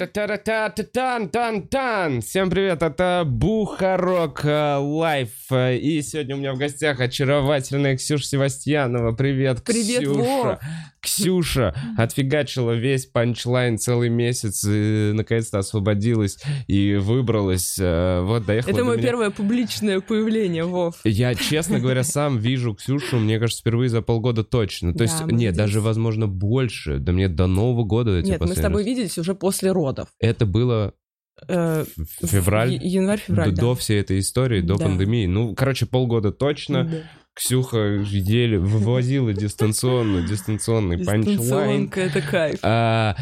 Та-та-та-та-тан-тан-тан! Всем привет, это Бухарог э, Live. И сегодня у меня в гостях очаровательная Ксюша Севастьянова. Привет, Привет, Ксюша. Вов. Ксюша отфигачила весь punchline целый месяц и наконец-то освободилась и выбралась. Э, Вот, доехала Это до мое меня. первое публичное появление, Вов. Я, честно говоря, сам вижу Ксюшу, мне кажется, впервые за полгода точно. То есть, нет, даже, возможно, больше. Да мне до Нового года Нет, мы с тобой виделись уже после родов. Это было Э, февраль? Январь-февраль, до, да. до всей этой истории, до Да. пандемии. Ну, короче, полгода точно. Да. Ксюха еле вывозила дистанционно, дистанционный панчлайн. Это кайф. А,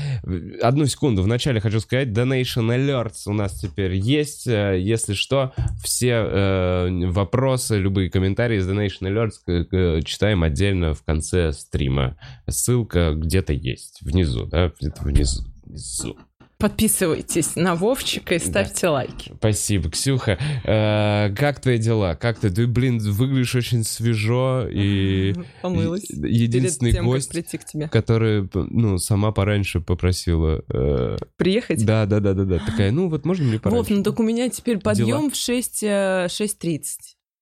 одну секунду, вначале хочу сказать, Donation Alerts у нас теперь есть. Э, Если что, все э, вопросы, любые комментарии из Donation Alerts к- к- читаем отдельно в конце стрима. Ссылка где-то есть, внизу, да, где-то внизу. внизу. Подписывайтесь на Вовчика и ставьте лайки. Спасибо, Ксюха. Э, как твои дела? Как ты? Ты, блин, выглядишь очень свежо и Помылась. единственный тем, гость, прийти к тебе. который, ну, сама пораньше попросила. э, Приехать? да, да, да, да, да. Такая, ну вот можно мне пораньше? Вов, ну так у меня теперь Дела? подъем в 6, э, 6.30.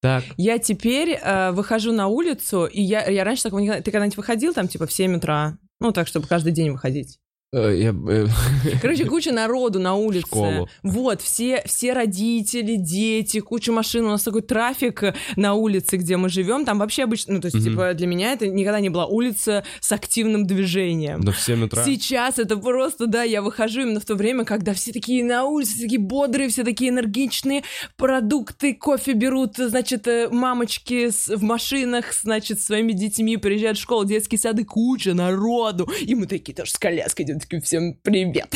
Так. Я теперь э, выхожу на улицу, и я, я раньше такого никогда... Ты когда-нибудь выходил там, типа, в 7 утра? Ну, так, чтобы каждый день выходить. Э, я, э, Короче, куча народу на улице. школу. Вот, все, все родители, дети, куча машин. У нас такой трафик на улице, где мы живем. Там вообще обычно, ну, то есть, Мгм. типа, для меня это никогда не была улица с активным движением. В 7 утра. Сейчас это просто, да, я выхожу именно в то время, когда все такие на улице, все такие бодрые, все такие энергичные, продукты, кофе берут, значит, э, мамочки в машинах, значит, с своими детьми приезжают в школу, детские сады, куча народу, и мы такие тоже с коляской идем, такие, всем привет.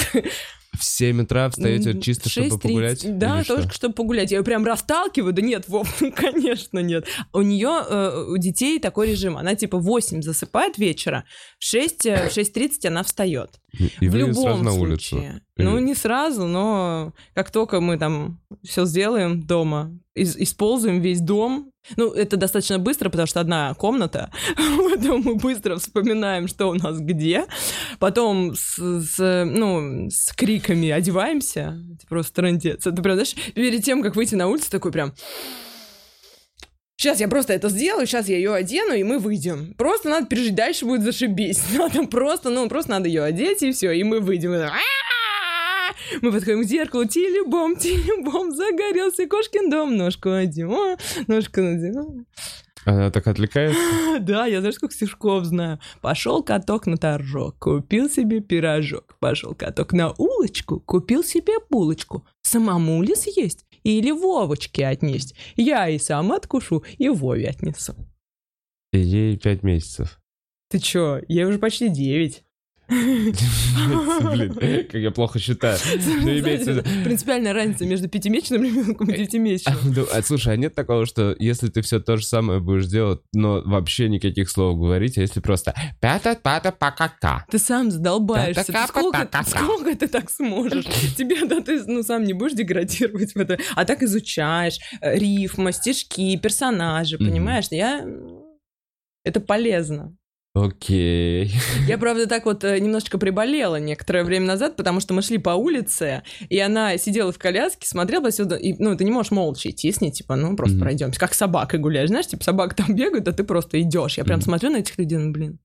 В 7 утра встаете чисто, чтобы 6:30. погулять? Да, Или что? только чтобы погулять. Я ее прям расталкиваю. Да нет, Вов, конечно, нет. У нее, э, у детей такой режим. Она типа в 8 засыпает вечера, в 6, э, в 6.30 она встает. И в вы любом сразу на случае. улицу. Ну, не сразу, но как только мы там все сделаем дома, из- используем весь дом, ну, это достаточно быстро, потому что одна комната, поэтому мы быстро вспоминаем, что у нас где, потом с, с, ну, с криками одеваемся, это просто трындец. Это прям, знаешь, перед тем, как выйти на улицу, такой прям... Сейчас я просто это сделаю, сейчас я ее одену, и мы выйдем. Просто надо пережить, дальше будет зашибись. Надо просто, ну, просто надо ее одеть, и все, и мы выйдем. Мы подходим к зеркалу, телебом, телебом, загорелся кошкин дом, ножку одела, ножку надела. Она так отвлекается? Да, я знаешь, сколько стишков знаю. Пошел каток на торжок, купил себе пирожок. Пошел каток на улочку, купил себе булочку. Самому ли съесть или Вовочке отнесть? Я и сам откушу, и Вове отнесу. Ей 5 месяцев. Ты чё, ей уже почти девять. Блин, как я плохо считаю. Ну, Принципиальная разница между пятимесячным ребенком и девятимесячным. Ну, а, слушай, а нет такого, что если ты все то же самое будешь делать, но вообще никаких слов говорить, а если просто пята пата пакака Ты сам задолбаешься. Сколько, ты так сможешь? Тебе, да, ты, ну, сам не будешь деградировать в это. А так изучаешь э, рифма, стишки, персонажи, понимаешь? Я... Это полезно. Окей. Я, правда, так вот э, немножечко приболела некоторое время назад, потому что мы шли по улице, и она сидела в коляске, смотрела посюда, и, ну, ты не можешь молча идти с ней, типа, ну, просто Мгм. пройдемся. Как собакой гуляешь, знаешь, типа, собака там бегает, а ты просто идешь. Я прям Мгм. смотрю на этих людей, ну, блин,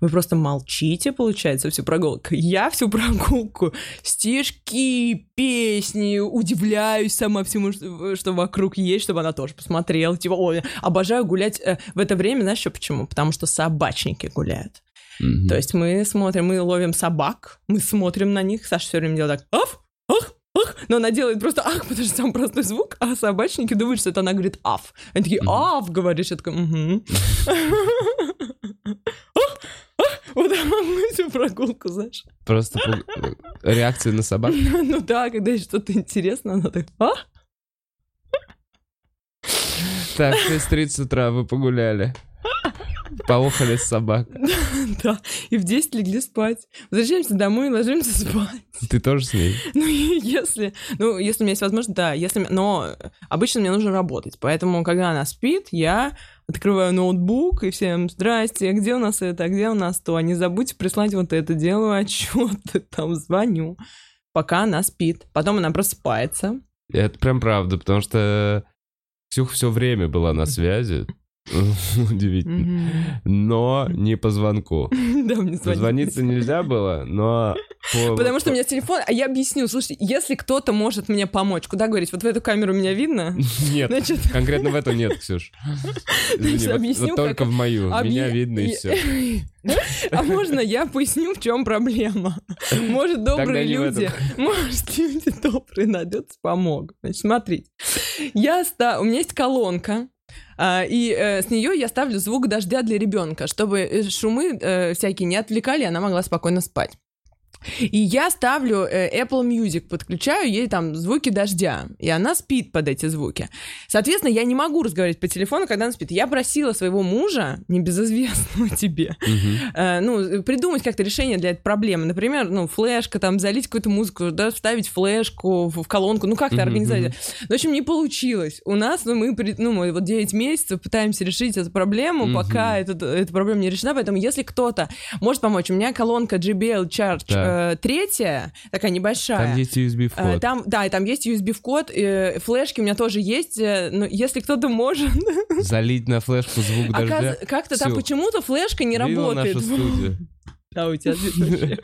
вы просто молчите, получается, всю прогулку. Я всю прогулку стишки, песни, удивляюсь сама всему, что, вокруг есть, чтобы она тоже посмотрела. Типа, ой, обожаю гулять э, в это время, знаешь, еще почему? Потому что собачники гуляют. Мгм. То есть мы смотрим, мы ловим собак, мы смотрим на них, Саша все время делает так, аф, ах, ах, но она делает просто ах, потому что там простой звук, а собачники думают, что это она говорит аф. Они такие, аф, говоришь, я такая, угу. Вот всю прогулку, знаешь. Просто пуг- реакции на собак. Ну да, когда что-то интересное, она так, а? Так, 6.30 утра вы погуляли. Поохали с собак. Да, и в 10 легли спать. Возвращаемся домой и ложимся спать. Ты тоже с ней? Ну, если, ну, если у меня есть возможность, да, если, но обычно мне нужно работать, поэтому, когда она спит, я открываю ноутбук и всем, здрасте, где у нас это, а где у нас то, не забудьте прислать вот это, делаю отчеты, там, звоню. пока она спит. Потом она просыпается. Это прям правда, потому что Ксюх все время была на связи. Удивительно. Но не по звонку. Да, мне звонить. Дозвониться нельзя было, но... по- Потому что у меня телефон, а я объясню, слушайте, если кто-то может мне помочь, куда говорить, вот в эту камеру меня видно? Нет, Значит, конкретно в этом нет, Ксюш. Только в мою. Меня видно и все. А можно я поясню, в чем проблема? Может, добрые люди, может, люди добрые найдутся, помогут. Значит, смотрите. Я ста... У меня есть колонка, и э, с нее я ставлю звук дождя для ребенка, чтобы э, шумы э, всякие не отвлекали, она могла спокойно спать. И я ставлю э, Apple Music, подключаю ей там звуки дождя, и она спит под эти звуки. Соответственно, я не могу разговаривать по телефону, когда она спит. Я просила своего мужа, небезызвестного тебе, Мгм. э, ну, придумать как-то решение для этой проблемы. Например, ну, флешка, там, залить какую-то музыку, да, вставить флешку в, в колонку, ну, как-то Мгм, организовать. Ну, в общем, не получилось. У нас, ну, мы, ну, мы вот 9 месяцев пытаемся решить эту проблему, Мгм. пока эта, эта проблема не решена, поэтому если кто-то может помочь, у меня колонка JBL Charge Так. э, третья, такая небольшая. Там есть USB Э. Там, да, и там есть USB-вход, э, флешки у меня тоже есть, э, но если кто-то может, Залить на флешку звук дождя. оказ- как-то там почему-то флешка не Видела работает. нашу студию? Да, у тебя.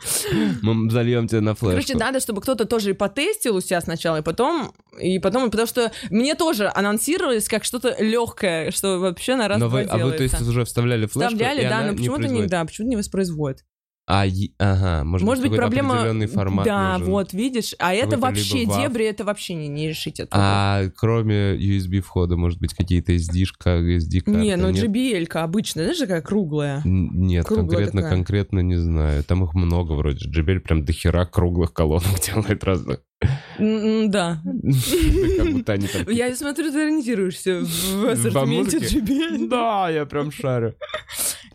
Мы зальем тебя на флешку. Короче, надо, чтобы кто-то тоже и потестил у себя сначала, и потом, и потом, потому что мне тоже анонсировалось как что-то легкое, что вообще на раз Но вы, а вы, то есть, уже вставляли флешку, Вставляли, да, но почему-то не, да, почему-то не воспроизводит. А, ага, может, Может быть, проблема... определенный формат Да, нужен. вот, видишь, а это вообще, WAV. дебри, это вообще не, не решить это. А кроме USB входа, может быть, какие-то SD-шка, SD-карты? не, ну? JBL-ка обычная, знаешь, такая круглая. Нет, Круглая конкретно, такая. конкретно не знаю. Там их много вроде. JBL прям дохера круглых колонок делает разных. М, Да. Я смотрю, ты ориентируешься в ассортименте? JBL. Да, я прям шарю.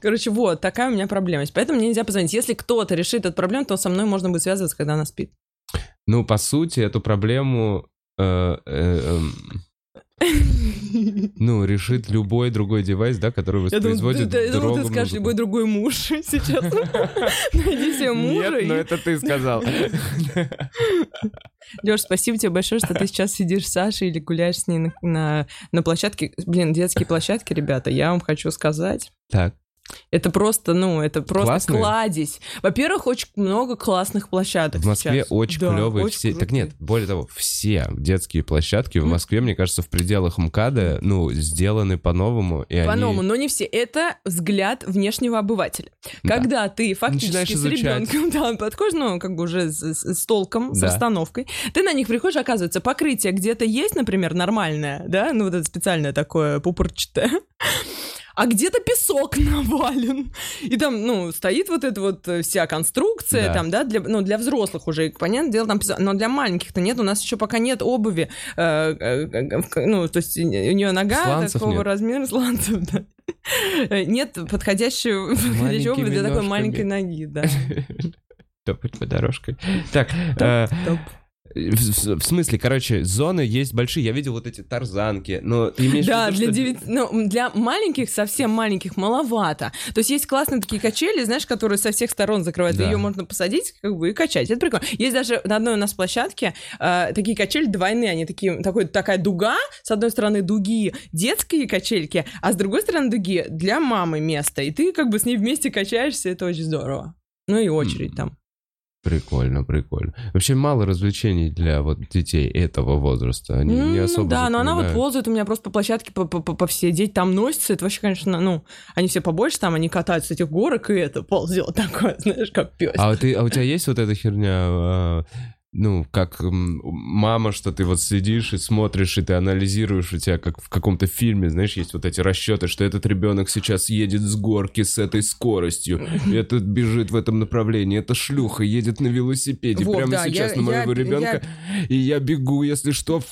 Короче, вот, такая у меня проблема. Поэтому мне нельзя позвонить. Если кто-то решит эту проблему, то со мной можно будет связываться, когда она спит. Ну, по сути, эту проблему... э, э, эм, Ну, решит любой другой девайс, да, который Я думаю, воспроизводит ты, я думал, ты скажешь, любой другой муж сейчас. Найди себе мужа. Нет, но это ты сказал. Леш, спасибо тебе большое, что ты сейчас сидишь с Сашей или гуляешь с ней на, на, на площадке. Блин, детские площадки, ребята, я вам хочу сказать. Так, Это просто, ну, это просто Классные? кладезь. Во-первых, очень много классных площадок в Москве сейчас. очень Да, клевые очень все. Так крутые. нет, более того, все детские площадки в. Москве, мне кажется, в пределах МКАДа, ну, сделаны по-новому. и они- По-новому, но не все. Это взгляд внешнего обывателя. Да. Когда ты фактически Начинаешь с изучать. ребенком да, подходишь, ну, как бы уже с, с- с толком, с Да. расстановкой, ты на них приходишь, оказывается, покрытие где-то есть, например, нормальное, да, ну, вот это специальное такое пупырчатое, а где-то песок навален. И там, ну, стоит вот эта вот э, вся конструкция, Да. там, да, для, ну, для взрослых уже, понятное дело, там песок, но для маленьких-то нет, у нас еще пока нет обуви, э, э, э, ну, то есть у нее нога Сланцев такого нет. размера, сланцев, да. Э, Нет подходящего, подходящей обуви для такой маленькой ноги, да. Топать по дорожке. Так, э, Топ. В, в- в смысле, короче, зоны есть большие. Я видел вот эти тарзанки, но ты имеешь Да, в виду, для, что- девять- ну, для маленьких, совсем маленьких, маловато. То есть есть классные такие качели, знаешь, которые со всех сторон закрываются. Да. Ее можно посадить как бы, и качать. Это прикольно. Есть даже на одной у нас площадке э, такие качели двойные. Они такие, такой, такая дуга. С одной стороны дуги детские качельки, а с другой стороны дуги для мамы место. И ты как бы с ней вместе качаешься. Это очень здорово. Ну и очередь там. Прикольно, прикольно. Вообще мало развлечений для вот детей этого возраста. Они не Ну особо да, но она вот ползает у меня просто по площадке, по, по, по- по всей. Дети там носятся, это вообще, конечно, ну, они все побольше там, они катаются с этих горок, и это ползет такое, знаешь, как пес. А, ты, а у тебя есть вот эта херня, а, ну, как мама, что ты вот сидишь и смотришь, и ты анализируешь, у тебя как в каком-то фильме, знаешь, есть вот эти расчеты, что этот ребенок сейчас едет с горки с этой скоростью, этот бежит в этом направлении, эта шлюха едет на велосипеде Вот, прямо да, сейчас я- на моего я- ребенка, и я бегу, если что,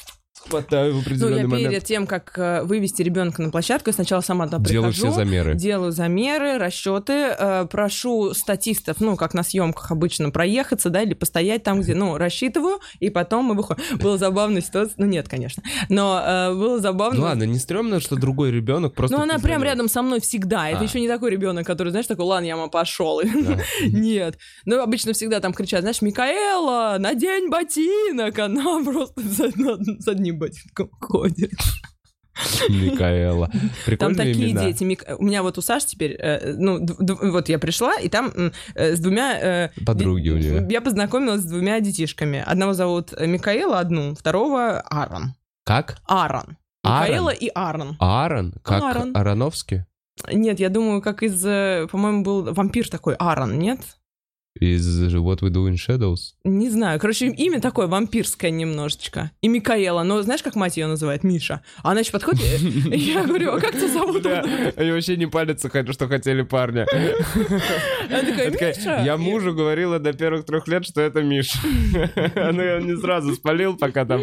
хватаю в Ну, определенный я момент. перед тем, как э, вывести ребенка на площадку, я сначала сама туда Делаю прихожу. все замеры. Делаю замеры, расчеты, э, прошу статистов, ну, как на съемках обычно, проехаться, да, или постоять там, где, ну, рассчитываю, и потом мы выходим. Была забавная ситуация, ну, нет, конечно, но э, было забавно. Ну ладно, не стрёмно, что другой ребенок просто... Ну, она прям рядом со мной всегда. Это А. еще не такой ребенок, который, знаешь, такой, ладно, я мама пошел. Да. Нет. Ну, обычно всегда там кричат, знаешь, Микаэла, надень ботинок. Она просто за, одним ботинком ходит. Микаэла. Там такие имена. дети. Мик- У меня вот у Саши теперь, э, ну, д- д- вот я пришла, и там э, с двумя... э, Подруги у ди- нее. Я познакомилась с двумя детишками. Одного зовут э, Микаэла, одну, второго Аарон. Как? Аарон. Аарон? Микаэла и Аарон. Аарон? Как Аарон. Ароновский? Нет, я думаю, как из, э, по-моему, был вампир такой, Аарон, нет? Из What We Do in Shadows? Не знаю. Короче, имя такое вампирское немножечко. И Микаэла. Но знаешь, как мать ее называет? Миша. А она еще подходит, и я говорю, а как тебя зовут? Они вообще не палятся, хотя что хотели парня. Она такая, Она Миша. Я мужу говорила до первых трех лет, что это Миша. Ну, я не сразу спалил, пока там...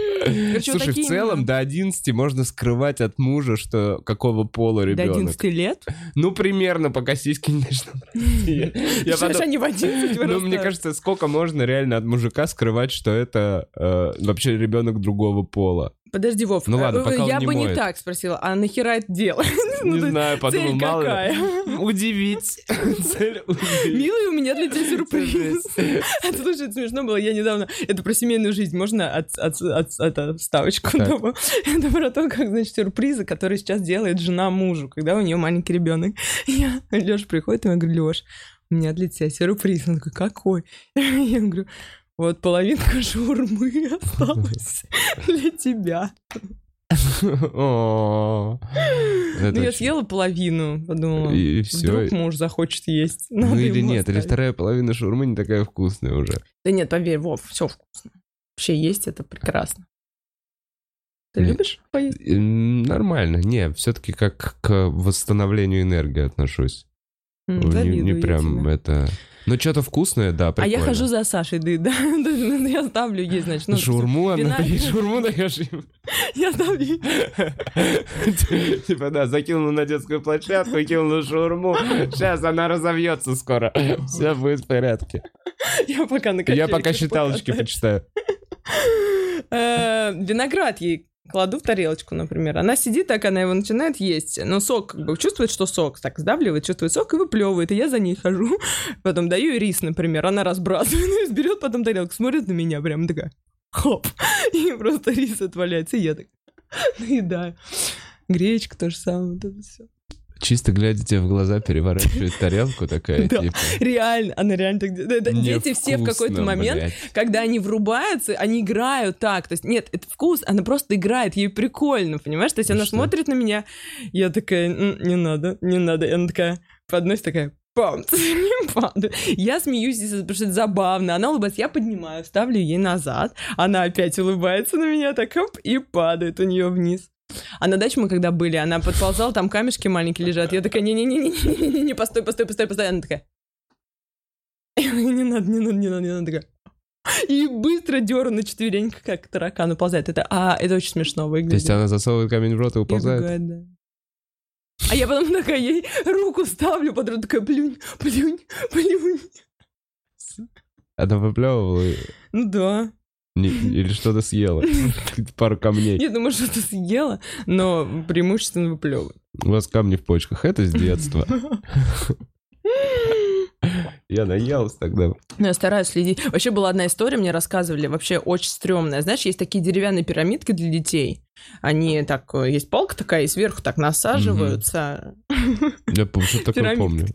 Слушай, в целом до 11 можно скрывать от мужа, что какого пола До ребенок. 11 лет? Ну, примерно, пока сиськи не начнут расти. Они в 11 Ну, мне кажется, сколько можно реально от мужика скрывать, что это э, вообще ребенок другого пола. Подожди, Вов. Ну ладно, э, пока Я не бы не моет. так спросила, а нахера это делать? Ну, Не знаю, подумал, мало какая? Удивить. Цель удивить. Милый, у меня для тебя сюрприз. Это, слушай, это смешно было. Я недавно... Это про семейную жизнь. Можно от, от, от- это, вставочку? Это про то, как, значит, сюрпризы, которые сейчас делает жена мужу, когда у нее маленький ребенок. Я, Леша приходит, и я говорю, Леш, у меня для тебя сюрприз. Он такой, какой? Я говорю, вот половинка шаурмы осталась для тебя. Ну, я съела половину, подумала. И все. Вдруг муж захочет есть. Ну или нет, или вторая половина шаурмы не такая вкусная уже. Да нет, поверь, Вов, все вкусно. Вообще есть это прекрасно. Ты любишь поесть? Нормально. Не, все-таки как к восстановлению энергии отношусь. М, Не, не прям это... Ну, что-то вкусное, да, А прикольно. я хожу за Сашей, да, да, да, я ставлю ей, значит, ну, Шаурму, она шаурму даешь им. Я ставлю ей. Типа, да, закинула на детскую площадку, кинула шаурму. Сейчас она разовьется скоро. Все будет в порядке. Я пока на Я пока считалочки почитаю. Э, Виноград ей кладу в тарелочку, например. Она сидит так, она его начинает есть. Но сок, как бы, чувствует, что сок так сдавливает, чувствует сок и выплевывает. И я за ней хожу. Потом даю ей рис, например. Она разбрасывает, берет потом тарелку, смотрит на меня прям такая. Хоп. И просто рис отваляется. И я так наедаю. Гречка то же самое. Вот это всё. Чисто глядя тебе в глаза, переворачивает тарелку такая, Да. типа... Реально, она реально так делает. Дети все в какой-то «Невкусно, момент блядь». когда они врубаются, они играют так. То есть, нет, это вкус, она просто играет, ей прикольно, понимаешь? То есть, Ну она что? смотрит на меня, я такая, «М, не надо, не надо. И она такая подносит, такая, пам. Я смеюсь, потому что это забавно. Она улыбается, я поднимаю, ставлю ей назад. Она опять улыбается на меня, так оп, и падает у нее вниз. А на даче мы когда были, она подползала, там камешки маленькие лежат. Я такая, не-не-не-не-не-не, постой, постой, постой, постой. Она такая, не надо, не надо, не надо, не надо. Такая, и быстро деру на четвереньках, как таракан уползает. Это, а, это очень смешно выглядит. То есть она засовывает камень в рот и уползает? убегает, да. А я потом такая ей руку ставлю под рот, такая, плюнь, плюнь, плюнь. Она выплевывала Ну да. Не- или что-то съела? Пару камней. Ну может что-то съела, но преимущественно выплевывает. У вас камни в почках. Это с детства. Я наелся тогда. Ну, я стараюсь следить. Вообще была одна история, мне рассказывали, вообще очень стрёмная. Знаешь, есть такие деревянные пирамидки для детей. Они так, э, есть полка такая, и сверху так насаживаются. Я что такое помню.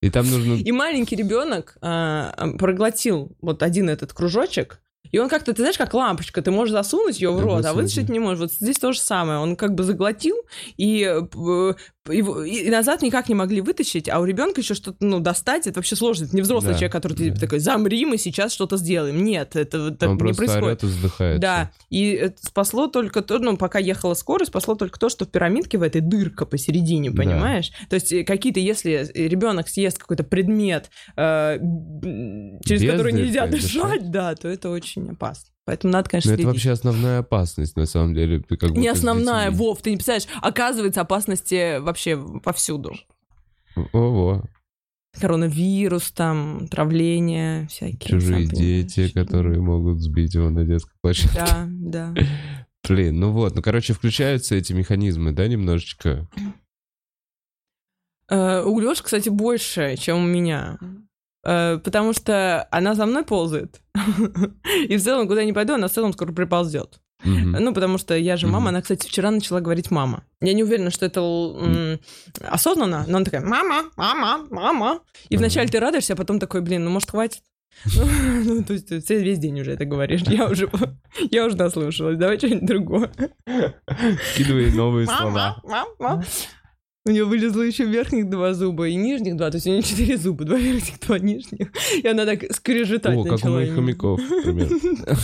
И там нужно... И маленький ребенок а, проглотил вот один этот кружочек, и он как-то, ты знаешь, как лампочка, ты можешь засунуть ее в рот, а вытащить не можешь. Вот здесь то же самое. Он как бы заглотил, и, э, его- и назад никак не могли вытащить, а у ребенка еще что-то, ну, достать, это вообще сложно. Это не взрослый Да, человек, который ты да. такой, замри, мы сейчас что-то сделаем. Нет, это так Он не просто происходит. и вздыхает. Да, и спасло только то, ну, пока ехала скорость, спасло только то, что в пирамидке в этой дырка посередине, Да. понимаешь? То есть э, какие-то, если ребенок съест какой-то предмет, э, через Без который дырки нельзя дышать. дышать, да, то это очень опасно. Поэтому надо, конечно, это следить. вообще основная опасность, на самом деле. Ты как Не основная, детьми. Вов, ты не представляешь, оказывается, опасности вообще повсюду. Ого, Коронавирус, там, травление, всякие. чужие дети, которые могут сбить его на детской площадке. Да, да. Блин, ну вот, ну, короче, включаются эти механизмы, да, немножечко? Э, У Лёши, кстати, больше, чем у меня. Э, Потому что она за мной ползает. И в целом, куда я не пойду, она в целом скоро приползет. Мгм. Ну, потому что я же мама, Мгм. она, кстати, вчера начала говорить мама. Я не уверена, что это м, осознанно, но она такая мама, мама, мама. И вначале ты радуешься, а потом такой, блин, ну, может, хватит? Ну, ну, то есть ты весь день уже это говоришь. Я уже, я уже наслушалась. Давай что-нибудь другое. Скидывай новые слова. У нее вылезло еще верхних два зуба и нижних два, то есть у нее четыре зуба, два верхних, два нижних. И она так скрежетать О, как у начала. моих хомяков, например.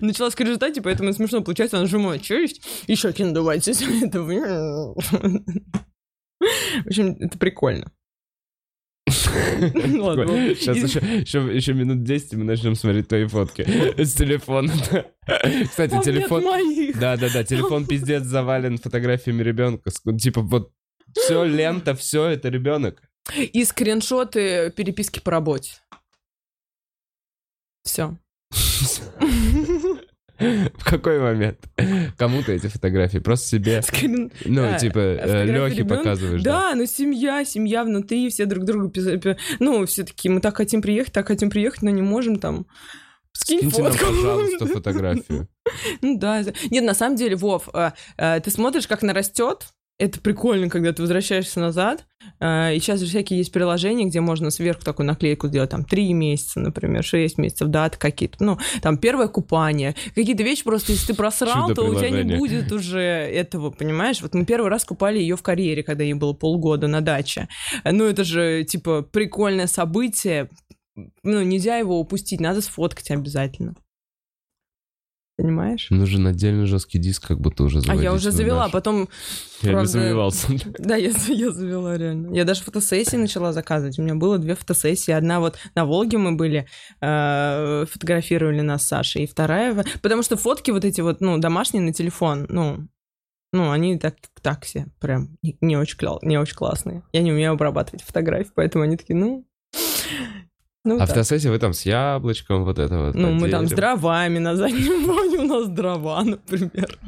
Начала скрежетать, и поэтому смешно получается, она сжимает челюсть, и щеки надуваются. Это... В общем, это прикольно. Сейчас еще, минут 10, и мы начнем смотреть твои фотки с телефона. Кстати, телефон... Да-да-да, телефон пиздец завален фотографиями ребенка. Типа вот все лента, все это ребенок. И скриншоты переписки по работе. Все. В какой момент? Кому ты эти фотографии? Просто себе, ну, Да, типа, фотографии Лехе ребенка. показываешь, да? Да, ну семья, семья внутри, все друг другу Ну, все таки мы так хотим приехать, так хотим приехать, но не можем там. Скинь Скиньте нам, фотку. пожалуйста, фотографию. Ну да. Нет, на самом деле, Вов, а, а, ты смотришь, как она растет. Это прикольно, когда ты возвращаешься назад. А, И сейчас же всякие есть приложения, где можно сверху такую наклейку сделать, там, 3 месяца, например, 6 месяцев, даты какие-то. Ну, там, первое купание. Какие-то вещи просто, если ты просрал, то у тебя не будет уже этого, понимаешь? Вот мы первый раз купали ее в карьере, когда ей было полгода на даче. Ну, это же, типа, прикольное событие. Ну, нельзя его упустить, надо сфоткать обязательно. Понимаешь? Нужен отдельный жесткий диск, как будто уже А заводить я уже завела, наш. потом... Я не правда, сомневался. Да, я, я завела реально. Я даже фотосессии начала заказывать. У меня было две фотосессии. Одна вот на Волге мы были, э, фотографировали нас с Сашей, и вторая... Потому что фотки вот эти вот, ну, домашние на телефон, ну, ну, они так, так все, прям не, не очень, не очень классные. Я не умею обрабатывать фотографии, поэтому они такие, ну... Ну, А так. фотосессия вы там с яблочком, вот это вот. Ну, мы там с дровами на заднем фоне, у нас дрова, например.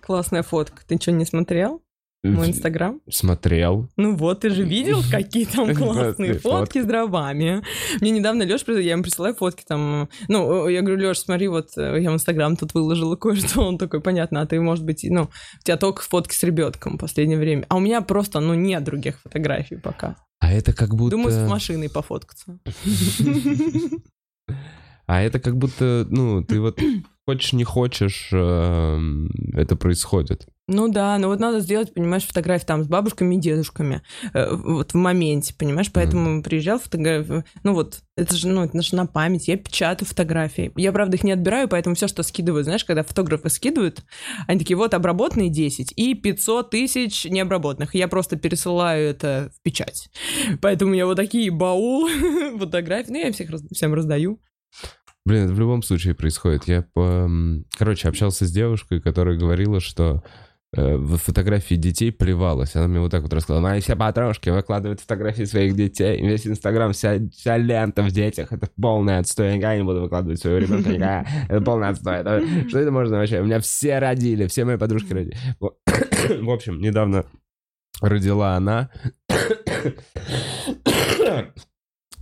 Классная фотка. Ты что, не смотрел? Мой инстаграм? Смотрел. Ну вот, ты же видел, какие там классные фотки с дровами. Мне недавно Лёш, я ему присылаю фотки там, ну, я говорю, Лёш, смотри, вот э, я в Инстаграм тут выложила кое-что, он такой, понятно, а ты, может быть, ну, у тебя только фотки с ребенком в последнее время. А у меня просто, ну, нет других фотографий пока. А это как будто... Думаю, с машиной пофоткаться. А это как будто, ну, ты вот хочешь, не хочешь, эм, это происходит. Ну да, но вот надо сделать, понимаешь, фотографии там с бабушками и дедушками, э, вот в моменте, понимаешь, поэтому приезжал фотографию, ну вот, это же, ну, это же на память, я печатаю фотографии, я, правда, их не отбираю, поэтому все, что скидывают, знаешь, когда фотографы скидывают, они такие, вот, обработанные 10 и 500 тысяч необработанных, я просто пересылаю это в печать, поэтому у меня вот такие баулы фотографий, ну, я всех, всем раздаю. Блин, это в любом случае происходит. Я, по... короче, общался с девушкой, которая говорила, что в фотографии детей плевалась. Она мне вот так вот рассказала. Мои все подружки выкладывают фотографии своих детей. Весь Инстаграм, вся, вся лента в детях. Это полное отстой. Я никогда не буду выкладывать своего ребенка. никогда. Это полное отстой. Это- Что это можно вообще? У меня все родили. Все мои подружки родили. В общем, недавно родила она.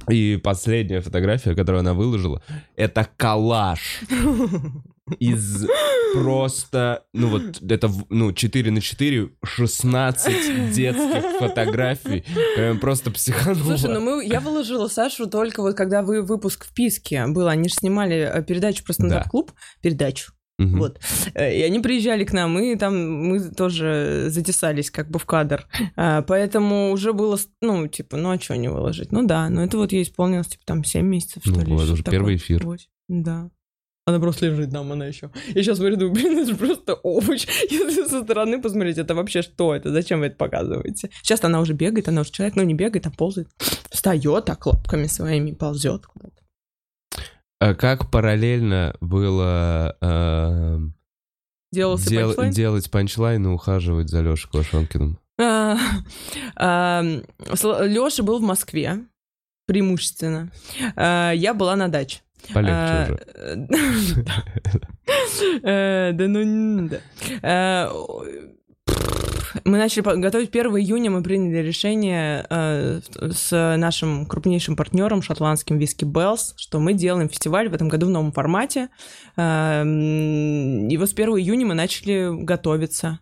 И последняя фотография, которую она выложила, это коллаж из просто, ну вот, это, ну, 4 на 4, 16 детских фотографий. Прям просто психанула. Слушай, ну мы, я выложила Сашу только вот когда вы выпуск в Писке был, они же снимали э, передачу про стендап-клуб, передачу, Мгм. вот, Э, и они приезжали к нам, и там мы тоже затесались как бы в кадр, А, поэтому уже было, ну, типа, ну а что не выложить? Ну да, но это вот ей исполнилось, типа, там 7 месяцев, что Ну ли. вот, что-то уже первый такое. эфир. Восемь, Да. Она просто лежит там, она еще. Я сейчас смотрю, думаю, блин, это же просто овощ. Если со стороны посмотреть, это вообще что это? Зачем вы это показываете? Сейчас она уже бегает, она уже человек, ну не бегает, а ползает. Встает так лапками своими, ползет куда-то. А как параллельно было э, Делался дел- панчлайн? делать панчлайн и ухаживать за Лешей Квашонкиным? Леша был в Москве, преимущественно. А, Я была на даче. Полегче А, уже. э, Да ну... не-. Э, Мы начали готовить 1 июня, мы приняли решение э, с нашим крупнейшим партнером, шотландским Whisky Bells, что мы делаем фестиваль в этом году в новом формате. Э, И вот с 1 июня мы начали готовиться.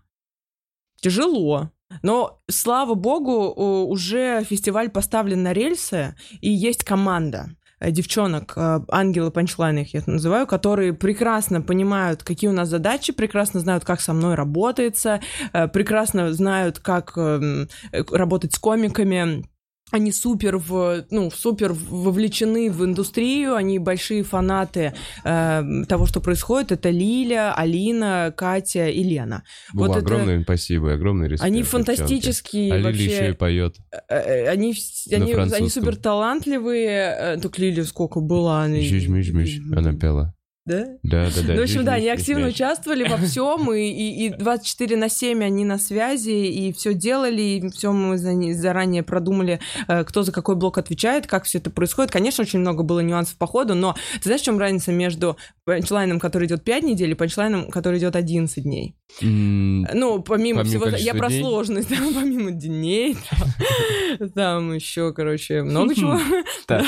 Тяжело. Но, слава богу, уже фестиваль поставлен на рельсы, и есть команда девчонок, э, ангелы панчлайна их я называю, которые прекрасно понимают, какие у нас задачи, прекрасно знают, как со мной работается, э, прекрасно знают, как эм, э, работать с комиками. Они супер, в, ну, супер вовлечены в индустрию, они большие фанаты э, того, что происходит. Это Лиля, Алина, Катя и Лена. Вова, вот это- огромное им спасибо, огромный респект. Они девчонки. фантастические А Лили вообще. еще и поет. Э, э, Они, они, они супер талантливые. э, Только Лили сколько была. она- Жиж-миш-миш, она пела. Да? Да, да, да. Ну, в общем, да, они активно участвовали во всем, и, и, и 24 на 7 они на связи, и все делали, и все мы за не- заранее продумали, э, кто за какой блок отвечает, как все это происходит. Конечно, очень много было нюансов по ходу, но ты знаешь, в чем разница между панчлайном, который идет 5 недель, и панчлайном, который идет 11 дней? М, Ну, помимо, Помимо всего, я про дней? сложность, да, помимо дней, там, там еще, короче, много чего.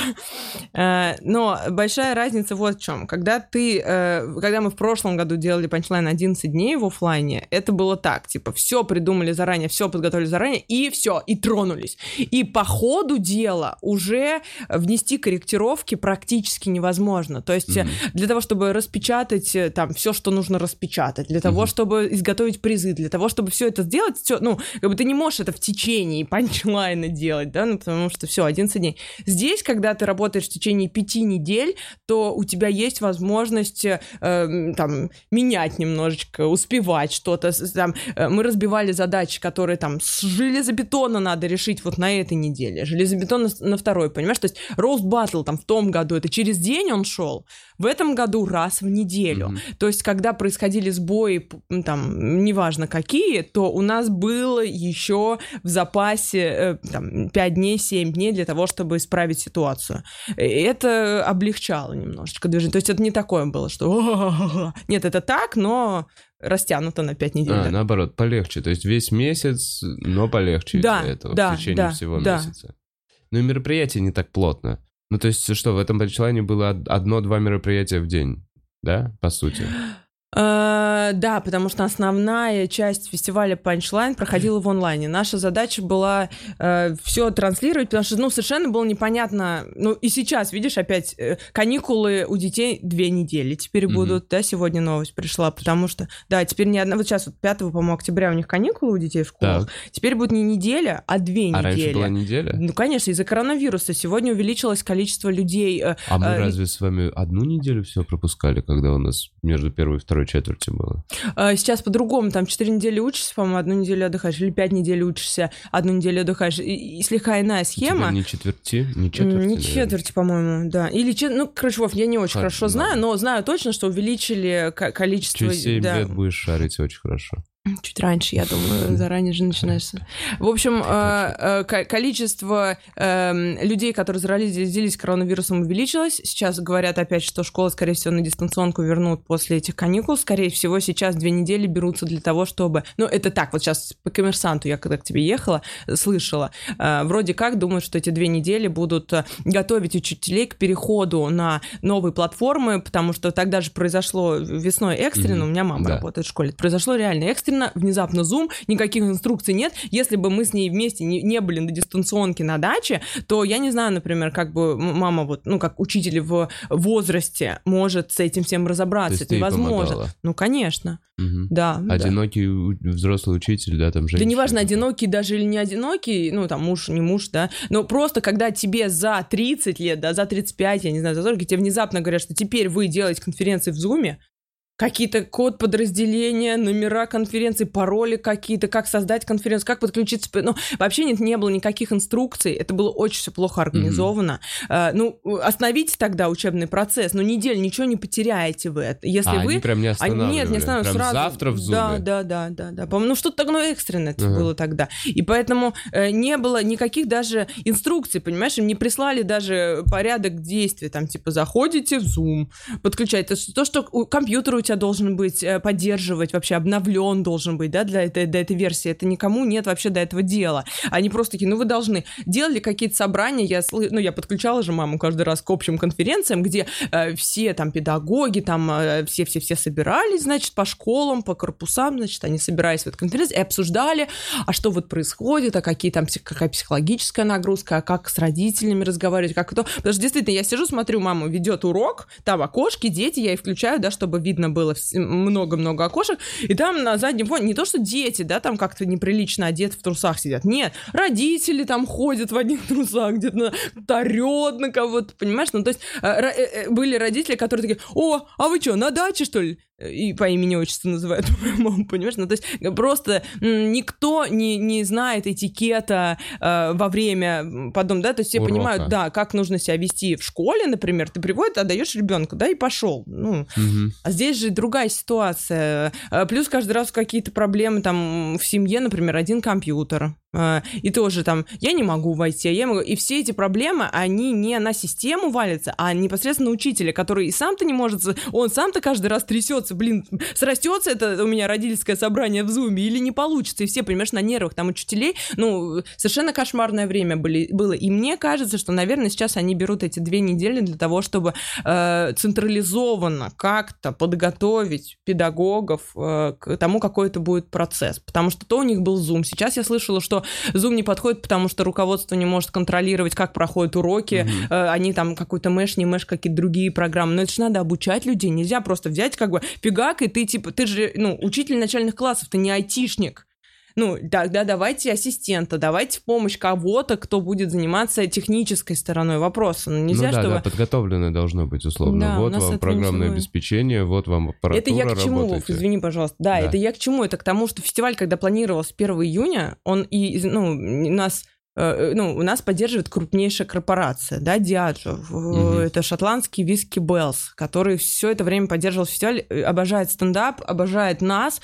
Э, Но большая разница вот в чем. Когда ты, э, когда мы в прошлом году делали панчлайн 11 дней в оффлайне, это было так, типа, все придумали заранее, все подготовили заранее, и все, и тронулись. И по ходу дела уже внести корректировки практически невозможно. То есть Мгм. для того, чтобы распечатать э, там все, что нужно распечатать, для того, Мгм. чтобы изготовить призы, для того, чтобы все это сделать, всё, ну, как бы ты не можешь это в течение панчлайна делать, да, ну, потому что все, 11 дней. Здесь, когда ты работаешь в течение пяти недель, то у тебя есть возможность э, м, там менять немножечко, успевать что-то. Там, э, мы разбивали задачи, которые там с железобетона надо решить вот на этой неделе, железобетон на, на второй, понимаешь? То есть Роуст Баттл там в том году, это через день он шел, в этом году раз в неделю. Мгм. То есть, когда происходили сбои, там, неважно какие, то у нас было еще в запасе э, там, 5 дней, 7 дней для того, чтобы исправить ситуацию. И это облегчало немножечко движение. То есть, это не такое было, что... Нет, это так, но растянуто на 5 недель. А, да. наоборот, полегче. То есть весь месяц, но полегче Да, из-за этого да, в течение да, всего да. месяца. Ну и мероприятие не так плотно. Ну то есть что, в этом панчлайне было од- одно-два мероприятия в день, да, по сути? Э, Да, потому что основная часть фестиваля Punchline проходила в онлайне. Наша задача была все транслировать, потому что, ну, совершенно было непонятно. Ну, и сейчас, видишь, опять э, каникулы у детей две недели теперь будут, да, сегодня новость пришла, потому что, да, теперь не одна, вот сейчас вот 5, по-моему, октября у них каникулы у детей в школах. Так. Теперь будет не неделя, а две А раньше недели. была неделя? Ну, конечно, из-за коронавируса сегодня увеличилось количество людей. э, А мы э, разве с вами одну неделю все пропускали, когда у нас между первой и второй четвертью было? А, Сейчас по-другому, там 4 недели учишься, по-моему, одну неделю отдыхаешь, или 5 недель учишься, одну неделю отдыхаешь. И, и слегка иная схема. не четверти? Не четверти, Не четверти, по-моему, да. Или, чет- ну, короче, Вов, я не очень Ха- хорошо ладно. знаю, но знаю точно, что увеличили ко- количество... Через 7 да. лет будешь шарить очень хорошо. Чуть раньше, я думаю, заранее же начинается. В общем, э, э, ко- количество эм, людей, которые заразились коронавирусом, увеличилось. Сейчас говорят опять, что школы, скорее всего, на дистанционку вернут после этих каникул. Скорее всего, сейчас две недели берутся для того, чтобы... Ну, это так, вот сейчас по коммерсанту, я когда к тебе ехала, слышала. Э, Вроде как думают, что эти две недели будут готовить учителей к переходу на новые платформы, потому что тогда же произошло весной экстренно, у меня мама Да. работает в школе, произошло реально экстренно, внезапно Zoom, никаких инструкций нет. Если бы мы с ней вместе не, не были на дистанционке на даче, то я не знаю, например, как бы мама вот, ну, как учитель в возрасте может с этим всем разобраться. Это невозможно. Ну, конечно, Мгм. да. да. Одинокий у- взрослый учитель, да, там Да женщина. неважно, одинокий даже или не одинокий, ну, там, муж, не муж, да, но просто когда тебе за 30 лет, да, за 35, я не знаю, за 40, тебе внезапно говорят, что теперь вы делаете конференции в Зуме, какие-то код подразделения, номера конференции, пароли какие-то, как создать конференцию, как подключиться. Ну, вообще нет, не было никаких инструкций, это было очень все плохо организовано. Mm-hmm. ну, остановите тогда учебный процесс, ну, неделю ничего не потеряете вы. Если а, вы... они прям не останавливали? Нет, не останавливали. Прям сразу... завтра в Zoom? Да, да, да, да, да. По-моему, ну, что-то такое экстренное uh-huh. было тогда. И поэтому э, не было никаких даже инструкций, понимаешь, им не прислали даже порядок действий, там, типа, заходите в Zoom, подключаете. То, что компьютер у тебя должен быть, э, поддерживать, вообще обновлен должен быть, да, для этой, для этой версии. Это никому нет вообще до этого дела. Они просто такие, ну вы должны. Делали какие-то собрания, я, ну, я подключала же маму каждый раз к общим конференциям, где э, все там педагоги, там э, все-все-все собирались, значит, по школам, по корпусам, значит, они собирались в эту конференцию и обсуждали, а что вот происходит, а какие там, какая психологическая нагрузка, а как с родителями разговаривать, как то. Потому что действительно, я сижу, смотрю, мама ведет урок, там окошки, дети, я и включаю, да, чтобы видно было много-много окошек, и там на заднем фоне не то, что дети, да, там как-то неприлично одеты в трусах сидят, нет, родители там ходят в одних трусах, где-то тарет на кого-то, понимаешь, ну, то есть э, э, э, были родители, которые такие, о, а вы что, на даче, что ли? И по имени отчеству называют маму, понимаешь? Ну, то есть просто никто не, не знает этикета э, во время потом, да, то есть все Урока. понимают, да, как нужно себя вести в школе, например, ты приводишь, отдаешь ребенка, да, и пошел. Ну, угу. а здесь же другая ситуация. Э, плюс каждый раз какие-то проблемы там в семье, например, один компьютер, и тоже там, я не могу войти, а я могу... И все эти проблемы, они не на систему валятся, а непосредственно учителя, который и сам-то не может... Он сам-то каждый раз трясется блин, срастется это у меня родительское собрание в зуме или не получится, и все, понимаешь, на нервах там учителей, ну, совершенно кошмарное время были, было, и мне кажется, что, наверное, сейчас они берут эти две недели для того, чтобы э, централизованно как-то подготовить педагогов э, к тому, какой это будет процесс, потому что то у них был Zoom, сейчас я слышала, что Zoom не подходит, потому что руководство не может контролировать, как проходят уроки, mm-hmm. они там какой-то мэш, не мэш, какие-то другие программы, но это же надо обучать людей, нельзя просто взять как бы фигак, и ты типа, ты же, ну, учитель начальных классов, ты не айтишник. Ну, тогда давайте ассистента, давайте помощь кого-то, кто будет заниматься технической стороной вопроса. Ну, нельзя, ну, да, чтобы... да, подготовленное должно быть, условно. Да, вот вам программное ничего... обеспечение, вот вам аппаратура, Это я к чему, Вов, извини, пожалуйста. Да, да, это я к чему? Это к тому, что фестиваль, когда планировался 1 июня, он и, ну, нас ну, у нас поддерживает крупнейшая корпорация, да, Diageo. Угу. Это шотландский виски Bell's, который все это время поддерживал фестиваль, э, обожает стендап, обожает нас,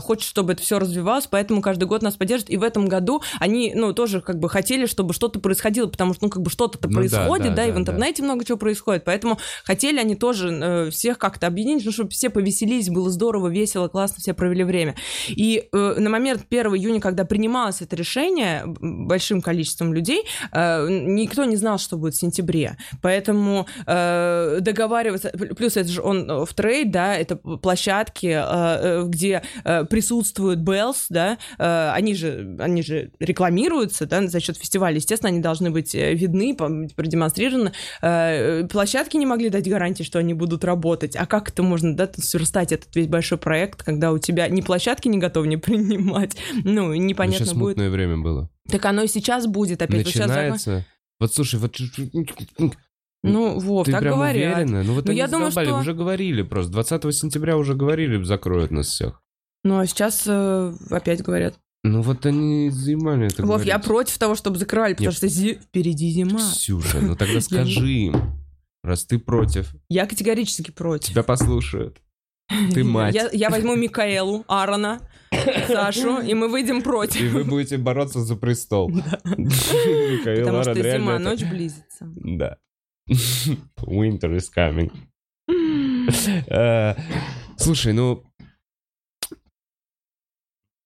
хочет, чтобы это все развивалось, поэтому каждый год нас поддерживает. И в этом году они, ну, тоже как бы хотели, чтобы что-то происходило, потому что, ну, как бы что-то-то ну, происходит, да, да, да, и в интернете да. много чего происходит. Поэтому хотели они тоже э, всех как-то объединить, ну, чтобы все повеселились, было здорово, весело, классно, все провели время. И э, на момент 1 июня, когда принималось это решение большим количеством людей, э, никто не знал, что будет в сентябре. Поэтому э, договариваться... Плюс это же он в трейд, да, это площадки, э, э где э, присутствуют Bells, да, э, они, же, они же рекламируются, да, за счет фестиваля. Естественно, они должны быть э, видны, продемонстрированы. Э, площадки не могли дать гарантии, что они будут работать. А как это можно, да, сверстать этот весь большой проект, когда у тебя ни площадки не готовы не принимать, ну, непонятно будет. время было. Так оно и сейчас будет опять. Начинается. Вот, сейчас... вот слушай, вот ну, Вов, Ты так прям говорят. уверена? Ну, вот ну, они я думаю, что... уже говорили просто. 20 сентября уже говорили, закроют нас всех. Ну, а сейчас э, опять говорят. Ну, вот они заимали это Вов, говорить. я против того, чтобы закрывали, потому Нет. что зи... впереди зима. Ксюша, ну тогда скажи им, раз ты против. Я категорически против. Тебя послушают. Ты мать. Я, я возьму Микаэлу, Аарона, Сашу, и мы выйдем против. И вы будете бороться за престол. Потому что зима, ночь близится. Да. Winter is coming. Э, слушай, ну...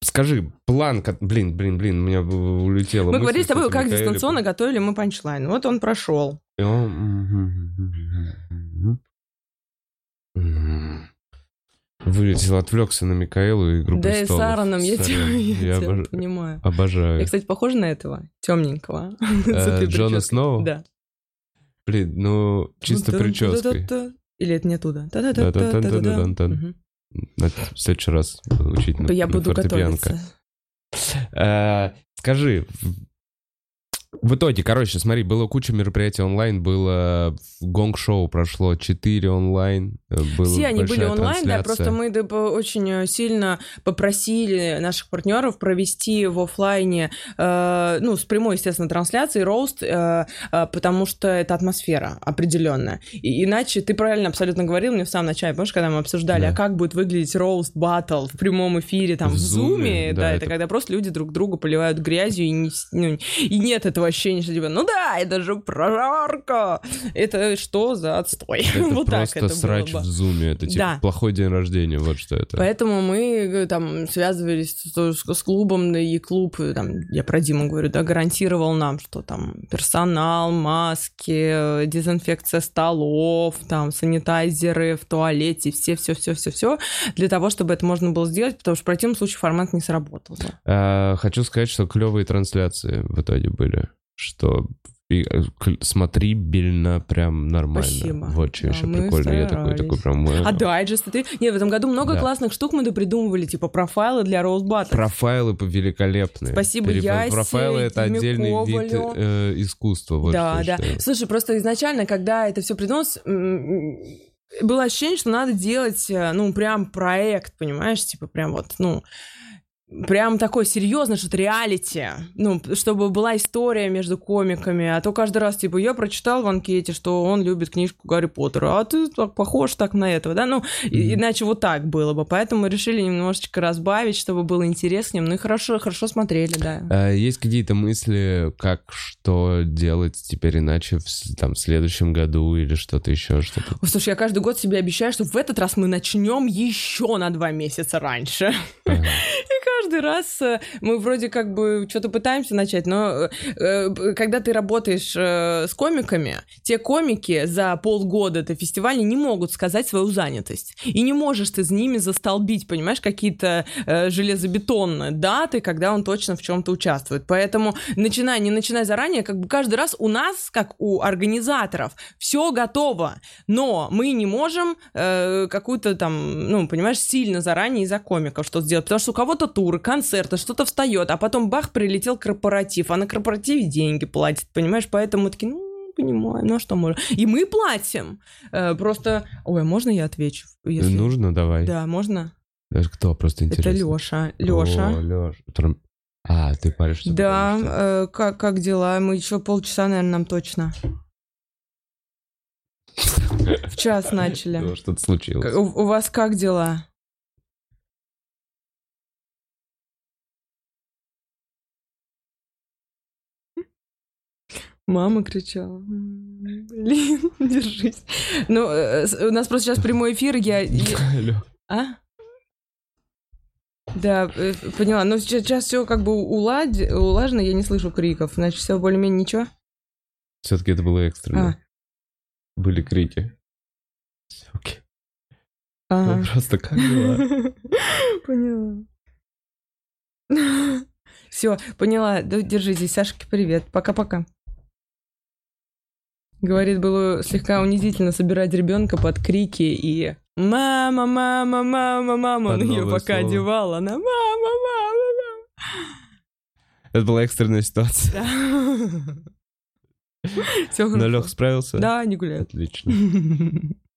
Скажи, план, блин, блин, блин, у меня улетело. Мы говорили с тобой, как дистанционно готовили мы панчлайн. Вот он прошел. Вылетел, отвлекся на Микаэлу и игру Да и с Аароном, я, тебя, я, я тебя обож... понимаю. Обожаю. Я, кстати, похожа на этого, темненького. Э, Джона Сноу? Да. Блин, ну, чисто прической. Или это не оттуда? В следующий раз учить на Я буду готовиться. Э, скажи, В итоге, короче, смотри, было куча мероприятий онлайн, было гонг-шоу прошло 4 онлайн. э, Было Все они были онлайн, да, трансляция. просто мы да, по- очень э, сильно попросили наших партнеров провести в оффлайне, э, ну, с прямой, естественно, трансляцией роуст, э, э, потому что это атмосфера определенная. И, иначе ты правильно абсолютно говорил мне в самом начале, помнишь, когда мы обсуждали, Да. а как будет выглядеть роуст батл в прямом эфире, там, В в зуме, да, да, это, это- когда просто люди друг друга поливают грязью, и, не, ну, и нет этого ощущения, что типа, ну да, это же прожарка, это что за отстой? Это вот так просто это было срач бы. в зуме, это типа Да. плохой день рождения, вот что это. Поэтому мы э, там связывались с, с- клубом, да, и клуб, э, там, я про Диму говорю, да, гарантировал нам, что там персонал, маски, э, дезинфекция столов, там, санитайзеры в туалете, все-все-все-все-все, для того, чтобы это можно было сделать, потому что в противном случае формат не сработал. бы. А, хочу сказать, что клевые трансляции в итоге были. Что и, э, смотрибельно прям нормально. Спасибо. Вот что Да, еще прикольно. Я такой, такой прям... А дайджесты ты... Нет, в этом году много Да. классных штук мы придумывали, типа профайлы для Roast Battle. Профайлы великолепные. Спасибо Переф- Ясе, Профайлы — это отдельный вид Ковалю. э, искусства. Вот да, да. считаю. Слушай, просто изначально, когда это все придумалось, м, было ощущение, что надо делать, э, ну, прям проект, понимаешь, типа прям вот, ну, прям такой серьезный, что-то реалити, ну, чтобы была история между комиками, а то каждый раз, типа, я прочитал в анкете, что он любит книжку Гарри Поттера, а ты так похож так на этого, да, ну, Мгм. иначе вот так было бы, поэтому решили немножечко разбавить, чтобы было интереснее, ну и хорошо, хорошо смотрели, да. А есть какие-то мысли, как что делать теперь иначе в, там, в следующем году или что-то еще, что-то? Ой, Слушай, я каждый год себе обещаю, что в этот раз мы начнем еще на два месяца раньше. Ага. И каждый раз э, мы вроде как бы что-то пытаемся начать, но э, э, когда ты работаешь с комиками, те комики за полгода до фестиваля не могут сказать свою занятость. И не можешь ты с ними застолбить, понимаешь, какие-то железобетонные даты, когда он точно в чем-то участвует. Поэтому начинай, не начинай заранее, как бы каждый раз у нас, как у организаторов, все готово, но мы не можем какую-то там, ну, понимаешь, сильно заранее из-за комиков что сделать, потому что у кого-то туры, концерты, что-то встает, а потом бах, прилетел корпоратив, а на корпоративе деньги платят, понимаешь, поэтому такие, ну, понимаю, ну а что можно. И мы платим. Э, просто, ой, а можно я отвечу? Если- Нужно? Давай. Да, можно? Даже Кто? Просто интересно. Это Лёша. Лёша. О. Тром- А, ты паришься. Да, потому что- э, как, как дела? Мы еще полчаса, наверное, нам точно. В час начали. Что-то случилось. У вас как дела? Мама кричала. «М, Блин, держись. Ну, э, у нас просто сейчас прямой эфир, я... Алло. А? Да, э, поняла. Но сейчас, все как бы уладь, улажено, я не слышу криков. Значит, все более-менее ничего? Все-таки это было экстренно. А. Были крики. Суки. Ага. Ну, просто как дела? Поняла. Все, поняла. Держитесь, Сашке, привет. Пока-пока. Говорит, было слегка унизительно собирать ребенка под крики и «Мама, мама, мама, мама». Он ее пока слово. одевал, она «Мама, мама, Это была экстренная ситуация. мама». Все Но. Лех справился? Да, не гуляют. Отлично.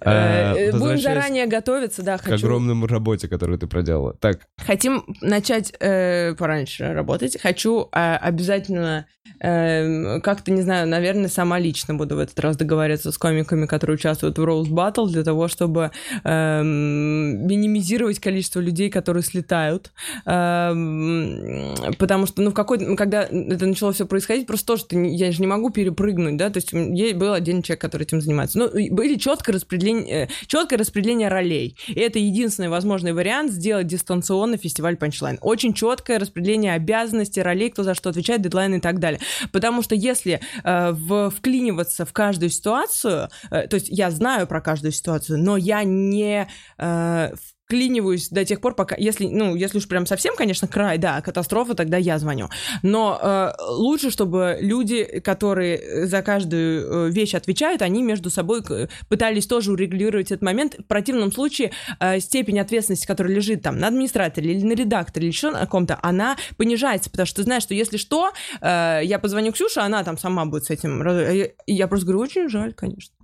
Э, А, э, Будем заранее готовиться, да, К хочу. огромному работе, которую ты проделала. Так, Хотим начать э, пораньше работать. Хочу э, обязательно э, как-то, не знаю, наверное, сама лично буду в этот раз договариваться с комиками, которые участвуют в Rose Battle, для того, чтобы эм, минимизировать количество людей, которые слетают. Эм, потому что, ну, в какой когда это начало все происходить, просто тоже ты я же не могу перепрыгнуть, да, то есть был один человек, который этим занимается. Ну, были четкое распределение, четкое распределение ролей. И это единственный возможный вариант сделать дистанционный фестиваль Punchline. Очень четкое распределение обязанностей, ролей, кто за что отвечает, дедлайн и так далее. Потому что если э, в, вклиниваться в каждую ситуацию, э, то есть я знаю про каждую ситуацию, но я не э, вклиниваюсь до тех пор, пока, если, ну, если уж прям совсем, конечно, край, да, катастрофа, тогда я звоню. Но э, лучше, чтобы люди, которые за каждую э, вещь отвечают, они между собой к- пытались тоже урегулировать этот момент. В противном случае э, степень ответственности, которая лежит там на администраторе или на редакторе или еще на ком-то, она понижается, потому что ты знаешь, что если что, э, я позвоню Ксюше, она там сама будет с этим. я- я просто говорю, очень жаль, конечно.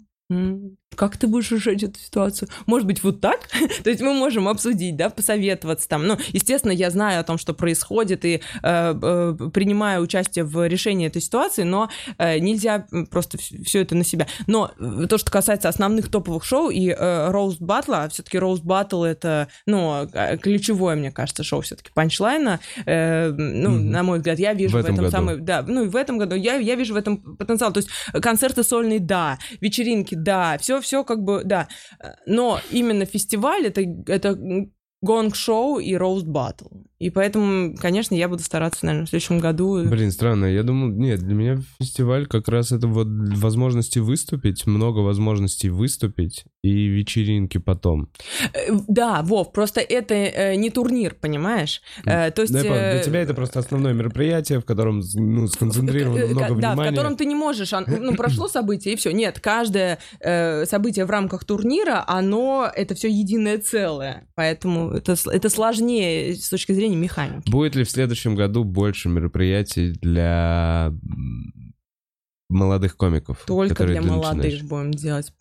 Как ты будешь решать эту ситуацию? Может быть, вот так? То есть мы можем обсудить, да, посоветоваться там. Ну, естественно, я знаю о том, что происходит, и э, э, принимаю участие в решении этой ситуации, но э, нельзя просто все это на себя. Но э, то, что касается основных топовых шоу и Роуст Батла, все-таки Роуст Батл это, ну, э, ключевое, мне кажется, шоу все-таки панчлайна. Э, ну, Мгм. на мой взгляд, я вижу В в этом этом, году. самый, да, ну и в этом году я, я вижу в этом потенциал. То есть концерты сольные, да, вечеринки, да, все, все как бы, да. Но именно фестиваль это, это гонг-шоу и роуст батл. И поэтому, конечно, я буду стараться, наверное, в следующем году. Блин, странно. Я думал, нет, для меня фестиваль как раз это вот возможности выступить, много возможностей выступить и вечеринки потом. Э, Да, Вов, просто это э, не турнир, понимаешь? Э, То есть... Да, для э, тебя это просто основное мероприятие, в котором ну, сконцентрировано Э, много ка- Да, в внимания. котором ты не можешь, ан- ну, прошло событие, и все. Нет, каждое э, событие в рамках турнира, оно, это все единое целое. Поэтому это, это сложнее с точки зрения механики. Будет ли в следующем году больше мероприятий для молодых комиков? Только для молодых начинаешь? будем делать.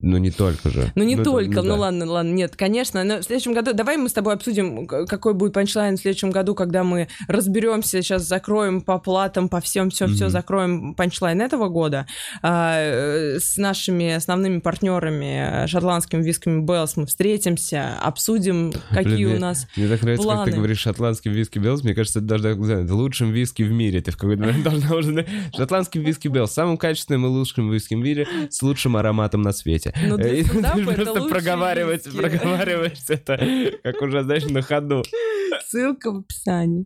Ну, не только же. Ну, не это- только, ну, да. ладно, ладно, нет, конечно, но в следующем году, давай мы с тобой обсудим, какой будет панчлайн в следующем году, когда мы разберемся, сейчас закроем по платам, по всем, все, все Мгм. закроем панчлайн этого года а, э, с нашими основными партнерами, шотландскими висками Bell's, мы встретимся, обсудим, какие Блин, у мне- нас... Мне так нравится, как планы. ты говоришь шотландский виски Bell's. Мне кажется, это даже это лучшим виски в мире. Ты в какой-то момент должна уже... знать. Шотландский виски Bell's. Самым качественным и лучшим виски в мире с лучшим ароматом на свете. Ну, для И стендапа это просто проговариваешь это, как уже, знаешь, на ходу. Ссылка в описании.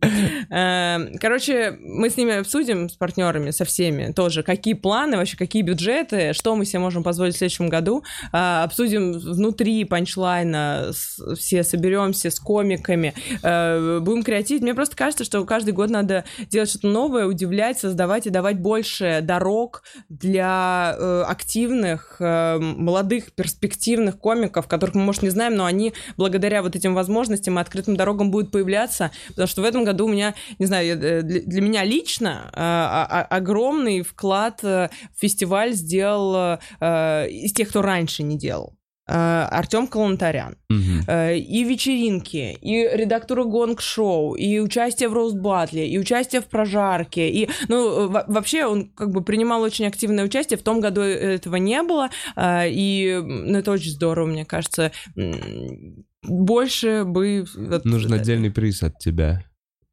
Эм, Короче, мы с ними обсудим, с партнерами, со всеми тоже, какие планы, вообще какие бюджеты, что мы себе можем позволить в следующем году. А, Обсудим внутри панчлайна, все соберемся с комиками, э, будем креативить. Мне просто кажется, что каждый год надо делать что-то новое, удивлять, создавать и давать больше дорог для э, активных, э, молодых, перспективных комиков, которых мы, может, не знаем, но они благодаря вот этим возможностям и открытым дорогам будут появляться, потому что в этом году у меня, не знаю, э, для, меня лично э, огромный вклад э, в фестиваль сделал из тех, кто раньше не делал. Артем Калантарян. Э, и вечеринки, и редактура гонг-шоу, и участие в роуст-батле, и участие в прожарке, и, ну, во- вообще он как бы принимал очень активное участие, в том году этого не было, э, и ну, это очень здорово, мне кажется. Больше бы... вот, Нужен э, отдельный приз от тебя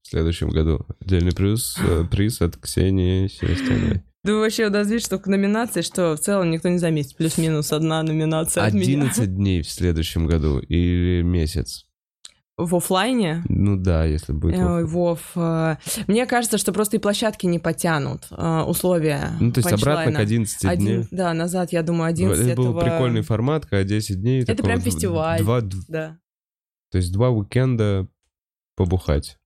в следующем году. Отдельный приз, э, приз от Ксении Севастьяновой. Да вообще, у нас видишь, только номинации, что в целом никто не заметит. Плюс-минус одна номинация от меня. 11 дней в следующем году или месяц. В оффлайне? Ну да, если будет. Ой. Вов, э, мне кажется, что просто и площадки не потянут э, условия. Ну, то есть обратно к 11 Один, дней. да, назад, я думаю, 11 Это был этого- прикольный формат, когда 10 дней. Это прям фестиваль. Два, Да. то есть два уикенда побухать.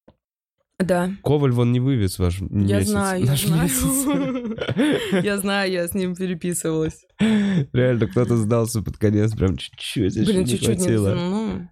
Да, Коваль вон не вывез ваш месяц. я знаю, я знаю. месяц. Я знаю, я с ним переписывалась. Реально, кто-то сдался под конец, прям чуть-чуть Блин, чуть-чуть не... хватило.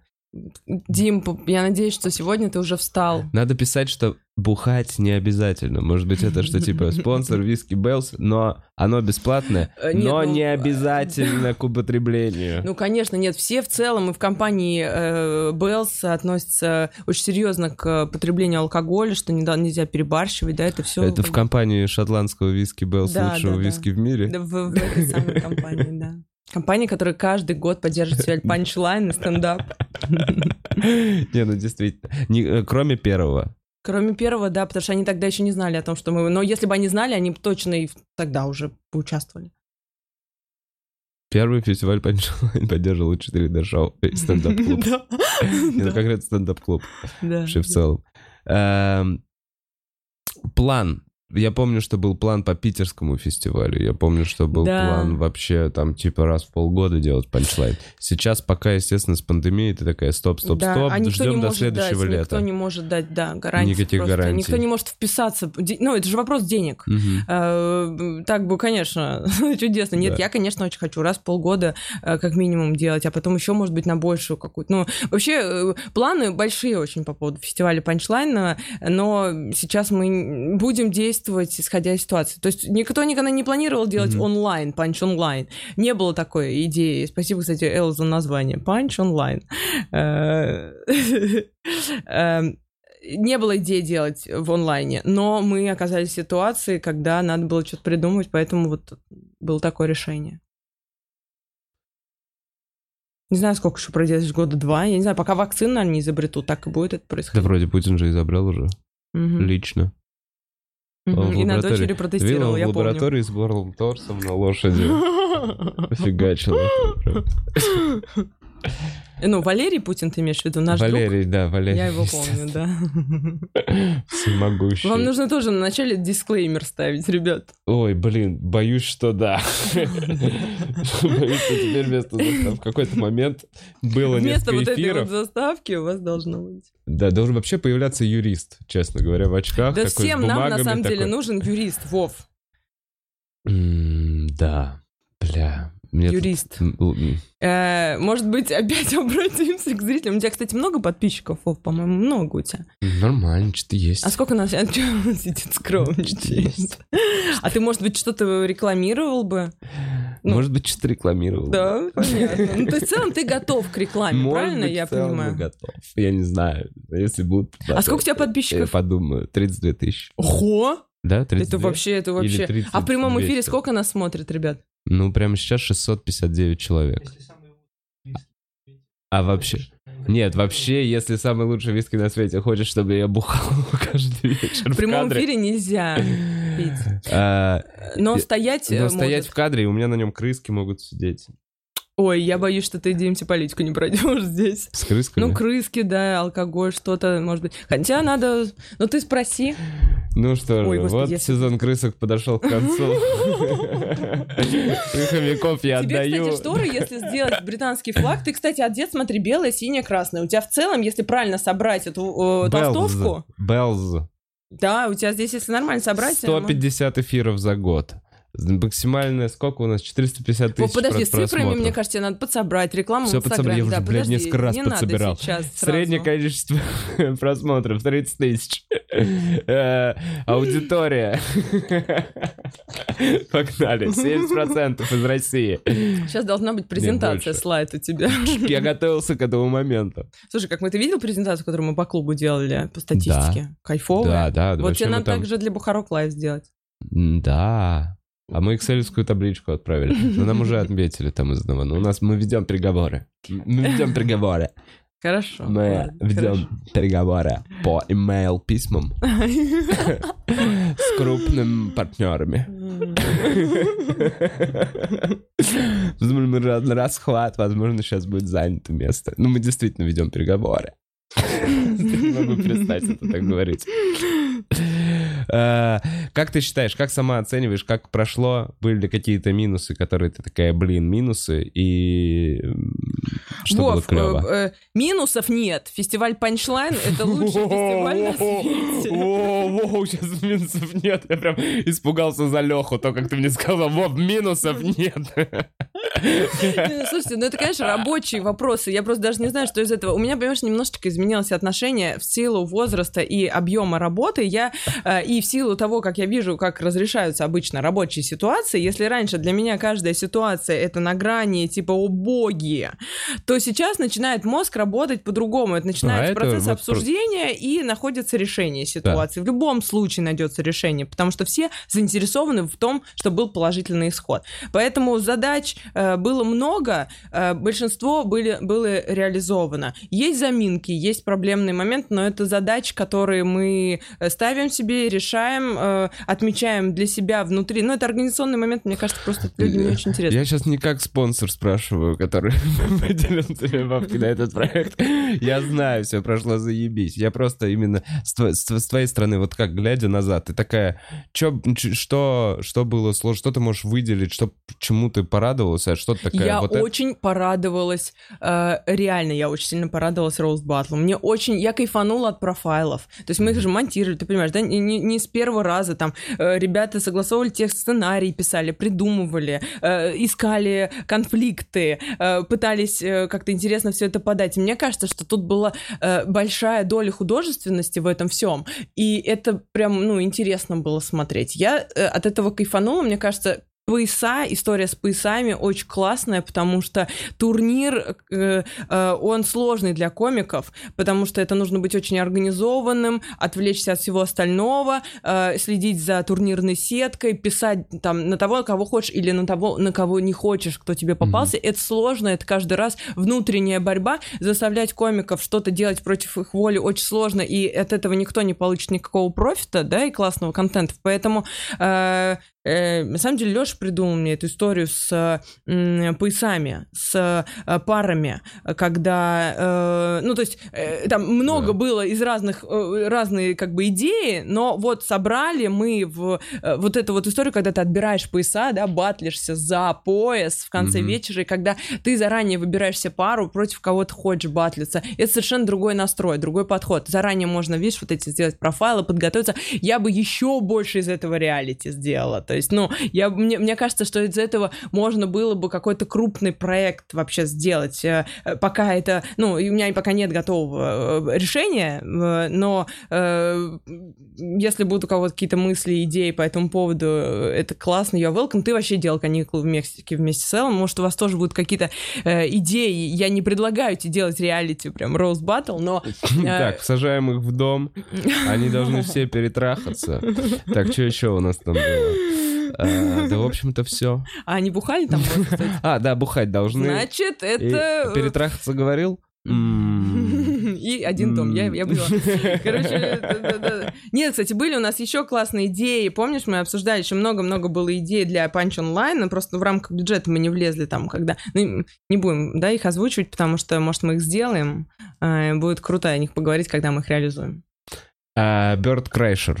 Дим, я надеюсь, что сегодня ты уже встал. Надо писать, что бухать не обязательно. Может быть, это что типа спонсор виски Bell's, но оно бесплатное, Э, нет, но ну, не э, обязательно к употреблению. Ну, конечно, нет, все в целом и в компании э, Bell's относятся очень серьезно к потреблению алкоголя, что не, нельзя перебарщивать, да, это все... Это в компании шотландского виски Беллс, Да, лучшего да, да. виски в мире. Да, в, в этой самой компании, да. Компания, которая каждый год поддерживает свой панчлайн и стендап. Не, ну действительно. Не, э, кроме первого. Кроме первого, да, потому что они тогда еще не знали о том, что мы... Но если бы они знали, они бы точно и тогда уже поучаствовали. Первый фестиваль Панчлайн поддерживал 4D шоу и стендап-клуб. Да. Это стендап-клуб Да. вообще в целом. Эм, План Я помню, что был план по питерскому фестивалю. Я помню, что был Да. план вообще там типа раз в полгода делать панчлайн. Сейчас пока, естественно, с пандемией ты такая стоп, стоп, Да, стоп, а ждем до следующего дать, лета. Никто не может дать, да, гарантии. Никаких просто. гарантий. Никто не может вписаться. Ну, это же вопрос денег. Э, Так бы, конечно, чудесно. Нет, Да. я, конечно, очень хочу раз в полгода э, как минимум делать, а потом еще, может быть, на большую какую-то. Ну, вообще, э, планы большие очень по поводу фестиваля панчлайна, но сейчас мы будем действовать, исходя из ситуации. То есть никто никогда не планировал делать Мгм. онлайн, панч онлайн. Не было такой идеи. Спасибо, кстати, Эл за название. Панч онлайн. Э, эм, не было идеи делать в онлайне, но мы оказались в ситуации, когда надо было что-то придумать, поэтому вот было такое решение. Не знаю, сколько еще пройдет, года два. Я не знаю, пока вакцины, наверное, не изобретут, так и будет это Да происходить. вроде Путин же изобрел уже Мгм. лично. В И на дочери протестировал, в я помню. лаборатории с горлым торсом на лошади. Фигачил. Ну, Валерий Путин ты имеешь в виду, наш друг? Валерий, да, Валерий. Я его помню, да. Всемогущий. Вам нужно тоже на начале дисклеймер ставить, ребят. Ой, блин, боюсь, что да. Боюсь, что теперь вместо в какой-то момент было Вместо несколько вот этой вот заставки у вас должно быть. Да, должен вообще появляться юрист, честно говоря, в очках. Да всем нам на самом деле нужен юрист, Вов. Да, бля. Мне тут- Юрист. М, Э, Может быть, опять обратимся к зрителям. У тебя, кстати, много подписчиков, Вов, по-моему, много у тебя. Нормально, что-то есть. А сколько нас сейчас он сидит скромничает? А ты, может быть, что-то рекламировал бы? ну, Может быть, что-то рекламировал. Да, понятно. Ну, то есть, в целом ты готов к рекламе, Может правильно быть, я в целом понимаю? я готов. Я не знаю, если будут... А сколько у тебя Я подписчиков? подумаю, 32 тысячи. Ого! Да, 32? Это вообще, это вообще... 30, А в прямом эфире 200. сколько нас смотрит, ребят? Ну, прямо сейчас 659 человек. А вообще... Нет, вообще, если самый лучший виски на свете хочет, чтобы я бухал каждый вечер В прямом кадре, эфире нельзя пить. а, Но Я- стоять... но э, стоять в кадре, и у меня на нем крыски могут сидеть. Ой, я боюсь, что ты политику не пройдешь здесь. С крысками? Ну, крыски, да, алкоголь, что-то, может быть. Хотя надо... Ну, ты спроси. Ну что Ой, же, господи, вот если- сезон крысок подошел к концу. Крыховиков я Тебе, отдаю. кстати, шторы, если сделать британский флаг, ты, кстати, одет, смотри, белое, синее, красное. У тебя в целом, если правильно собрать эту э, толстовку, Белз. да, у тебя здесь, если нормально собрать... э, 150 эфиров за год. Максимальное сколько у нас? 450 О, тысяч подожди, прос- с цифрами, мне кажется, тебе надо подсобрать рекламу Всё в подсобрал, я уже, да, блядь, подожди, несколько раз не надо подсобирал. сейчас Среднее сразу. количество просмотров 30 тысяч. Э, Аудитория. Погнали. 70% из России. Сейчас должна быть презентация, слайд у тебя. Я готовился к этому моменту. Слушай, как мы ты видел презентацию, которую мы по клубу делали по статистике? Кайфовая. Да, да. Вот тебе надо также для Бухарок Лайв сделать. Да. А мы экселевскую табличку отправили. Но нам уже отметили там из одного. Но у нас мы ведем переговоры. Мы ведем переговоры. Хорошо. Мы ладно, ведем переговоры по имейл письмам хорошо. с крупными партнерами. Возможно, мы расхват, возможно, сейчас будет занято место. Ну, мы действительно ведем переговоры. Не могу перестать это так говорить. Э, Как ты считаешь, как сама оцениваешь, как прошло? Были ли какие-то минусы, которые ты такая, блин, минусы, и что было Вов, клево? э, э, минусов нет. Фестиваль Панчлайн — это лучший фестиваль на свете. Воу, сейчас минусов нет. Я прям испугался за Леху, то, как ты мне сказал, Вов, минусов нет. Не, Слушайте, ну это, конечно, рабочие вопросы. Я просто даже не знаю, что из этого. У меня, понимаешь, немножечко изменилось отношение в силу возраста и объема работы. Я э, и в силу того, как я вижу, как разрешаются обычно рабочие ситуации. Если раньше для меня каждая ситуация это на грани типа о боги, то сейчас начинает мозг работать по-другому. Это начинается А, это процесс вот про- обсуждения и находится решение ситуации. В любом случае найдется решение, потому что все заинтересованы в том, чтобы был положительный исход. Поэтому задач э, э, было много, э, большинство были, было реализовано. Есть заминки, есть проблемный момент, но это задачи, которые мы э, ставим себе, решаем, э, отмечаем для себя внутри. Ну, это организационный момент, мне кажется, просто людям не очень интересно. Я сейчас не как спонсор спрашиваю, который выделил себе бабки на этот проект. Я знаю, все прошло заебись. Я просто именно с, с- с твоей стороны, вот как, глядя назад, ты такая, чё, что, что было сложно, что ты можешь выделить, что, чему ты порадовался, а что ты такая, Я вот это- очень порадовалась, э, реально, я очень сильно порадовалась Роуз Батлу. Мне очень, я кайфанула от профайлов. То есть мы их же монтировали, ты понимаешь, да, не, не- не с первого раза там э, ребята согласовывали текст, сценарий писали, придумывали, э, искали конфликты, э, пытались как-то интересно все это подать. Мне кажется, что тут была большая доля художественности в этом всем, и это прям, ну, интересно было смотреть. Я от этого кайфанула, мне кажется, Пояса, история с поясами очень классная, потому что турнир, э, э, он сложный для комиков, потому что это нужно быть очень организованным, отвлечься от всего остального, э, следить за турнирной сеткой, писать там на того, кого хочешь, или на того, на кого не хочешь, кто тебе попался. Это сложно, это каждый раз внутренняя борьба. Заставлять комиков что-то делать против их воли очень сложно, и от этого никто не получит никакого профита, да, и классного контента. Поэтому э, Э, на самом деле Леша придумал мне эту историю с поясами, с э, парами, когда, э, ну то есть э, там много Да. было из разных э, разные как бы идеи, но вот собрали мы в э, вот эту вот историю, когда ты отбираешь пояса, да, батлишься за пояс в конце Мгм. вечера, и когда ты заранее выбираешь себе пару, против кого ты хочешь батлиться, это совершенно другой настрой, другой подход. Заранее можно, видишь, вот эти сделать профайлы, подготовиться. Я бы еще больше из этого реалити сделала. То есть, ну, я, мне, мне кажется, что из этого можно было бы какой-то крупный проект вообще сделать. Э, э, Пока это, ну, у меня пока нет готового э, решения, но э, если будут у кого-то какие-то мысли, идеи по этому поводу, это классно, you're welcome. Ты вообще делал каникулы в Мексике вместе с Эллом, может, у вас тоже будут какие-то э, идеи. Я не предлагаю тебе делать реалити, прям Роуз Баттл, но... э, Так, сажаем их в дом, они должны все перетрахаться. Так, что еще у нас там было? А, Да, в общем-то, все. А они бухали там? А, да, бухать должны. Значит, это... э, Перетрахаться говорил? И один дом, я, я была. Короче, нет, кстати, были у нас еще классные идеи. Помнишь, мы обсуждали, еще много-много было идей для Punch Online, но просто в рамках бюджета мы не влезли там, когда... Ну, не будем, да, их озвучивать, потому что, может, мы их сделаем. А, Будет круто о них поговорить, когда мы их реализуем. А, Bird Crasher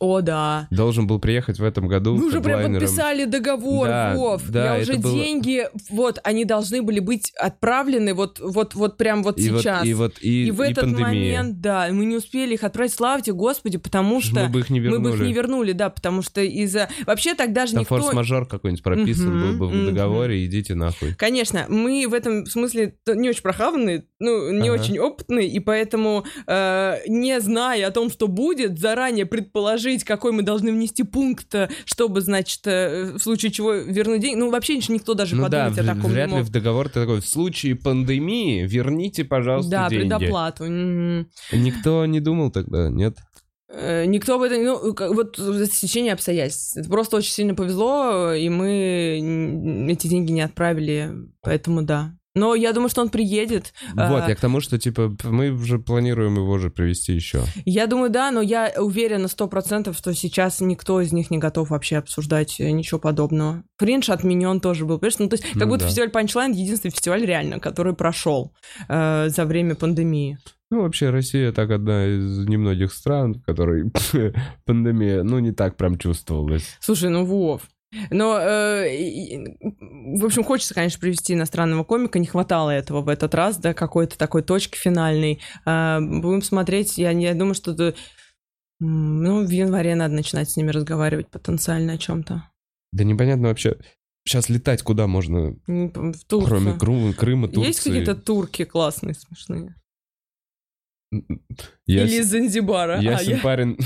О, да. должен был приехать в этом году Мы уже прям подписали договор, Да, Вов. да, Я уже было- деньги, вот, они должны были быть отправлены вот, вот, вот прям вот И вот, сейчас. и вот и, И в и этот пандемия. момент, да, мы не успели их отправить. Слава тебе, Господи, потому что Мы бы их не мы бы их не вернули. вернули, да, потому что из-за... Вообще тогда же Там никто... форс-мажор какой-нибудь прописан Мгм, был бы в мгм. договоре, идите нахуй. Конечно, мы в этом смысле не очень прохаванные, ну, не Ага. очень опытные, и поэтому, э, не зная о том, что будет, заранее предположить, какой мы должны внести пункт, э, чтобы, значит, э, в случае чего вернуть деньги, ну, вообще ничего никто даже Ну да, подумать о в- таком вряд не ли мог. в договор ты такой, в случае пандемии верните, пожалуйста, Да, деньги. предоплату. Мгм. Никто не думал тогда, нет? Э, Никто об этом, ну, как- вот это стечение обстоятельств. Это просто очень сильно повезло, и мы эти деньги не отправили, поэтому да. Но я думаю, что он приедет. Вот, А, я к тому, что, типа, мы уже планируем его же привести еще. Я думаю, да, но я уверена сто процентов, что сейчас никто из них не готов вообще обсуждать э, ничего подобного. Фриндж отменен тоже был, понимаешь? Ну, то есть, как Ну будто да. фестиваль Punchline единственный фестиваль реально, который прошел э, за время пандемии. Ну, вообще, Россия так одна из немногих стран, в которой пандемия, ну, не так прям чувствовалась. Слушай, ну Вов. Но, э, и- в общем, хочется, конечно, привести иностранного комика. Не хватало этого в этот раз, да, какой-то такой точки финальной. А, будем смотреть. Я, я думаю, что это, ну, в январе надо начинать с ними разговаривать потенциально о чем-то. Да непонятно вообще, сейчас летать куда можно, В Турцию. кроме Крыма, Турции. Есть какие-то турки классные, смешные? Я Или с- из Занзибара? Ясен А, я- парень.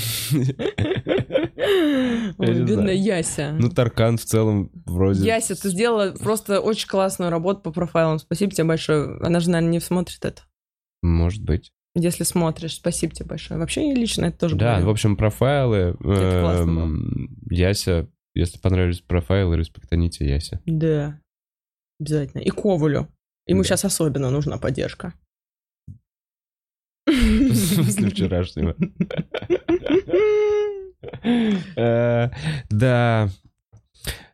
Ой, бедная. Яся. Ну, Таркан в целом вроде... Яся, ты сделала просто очень классную работу по профайлам. Спасибо тебе большое. Она же, наверное, не смотрит это. Может быть. Если смотришь, спасибо тебе большое. Вообще, я лично это тоже Да, в общем, профайлы. Эм, Яся, если понравились профайлы, респектаните Яся. Да. Обязательно. И Ковалю. Ему сейчас особенно нужна поддержка. После вчерашнего. Э, Да.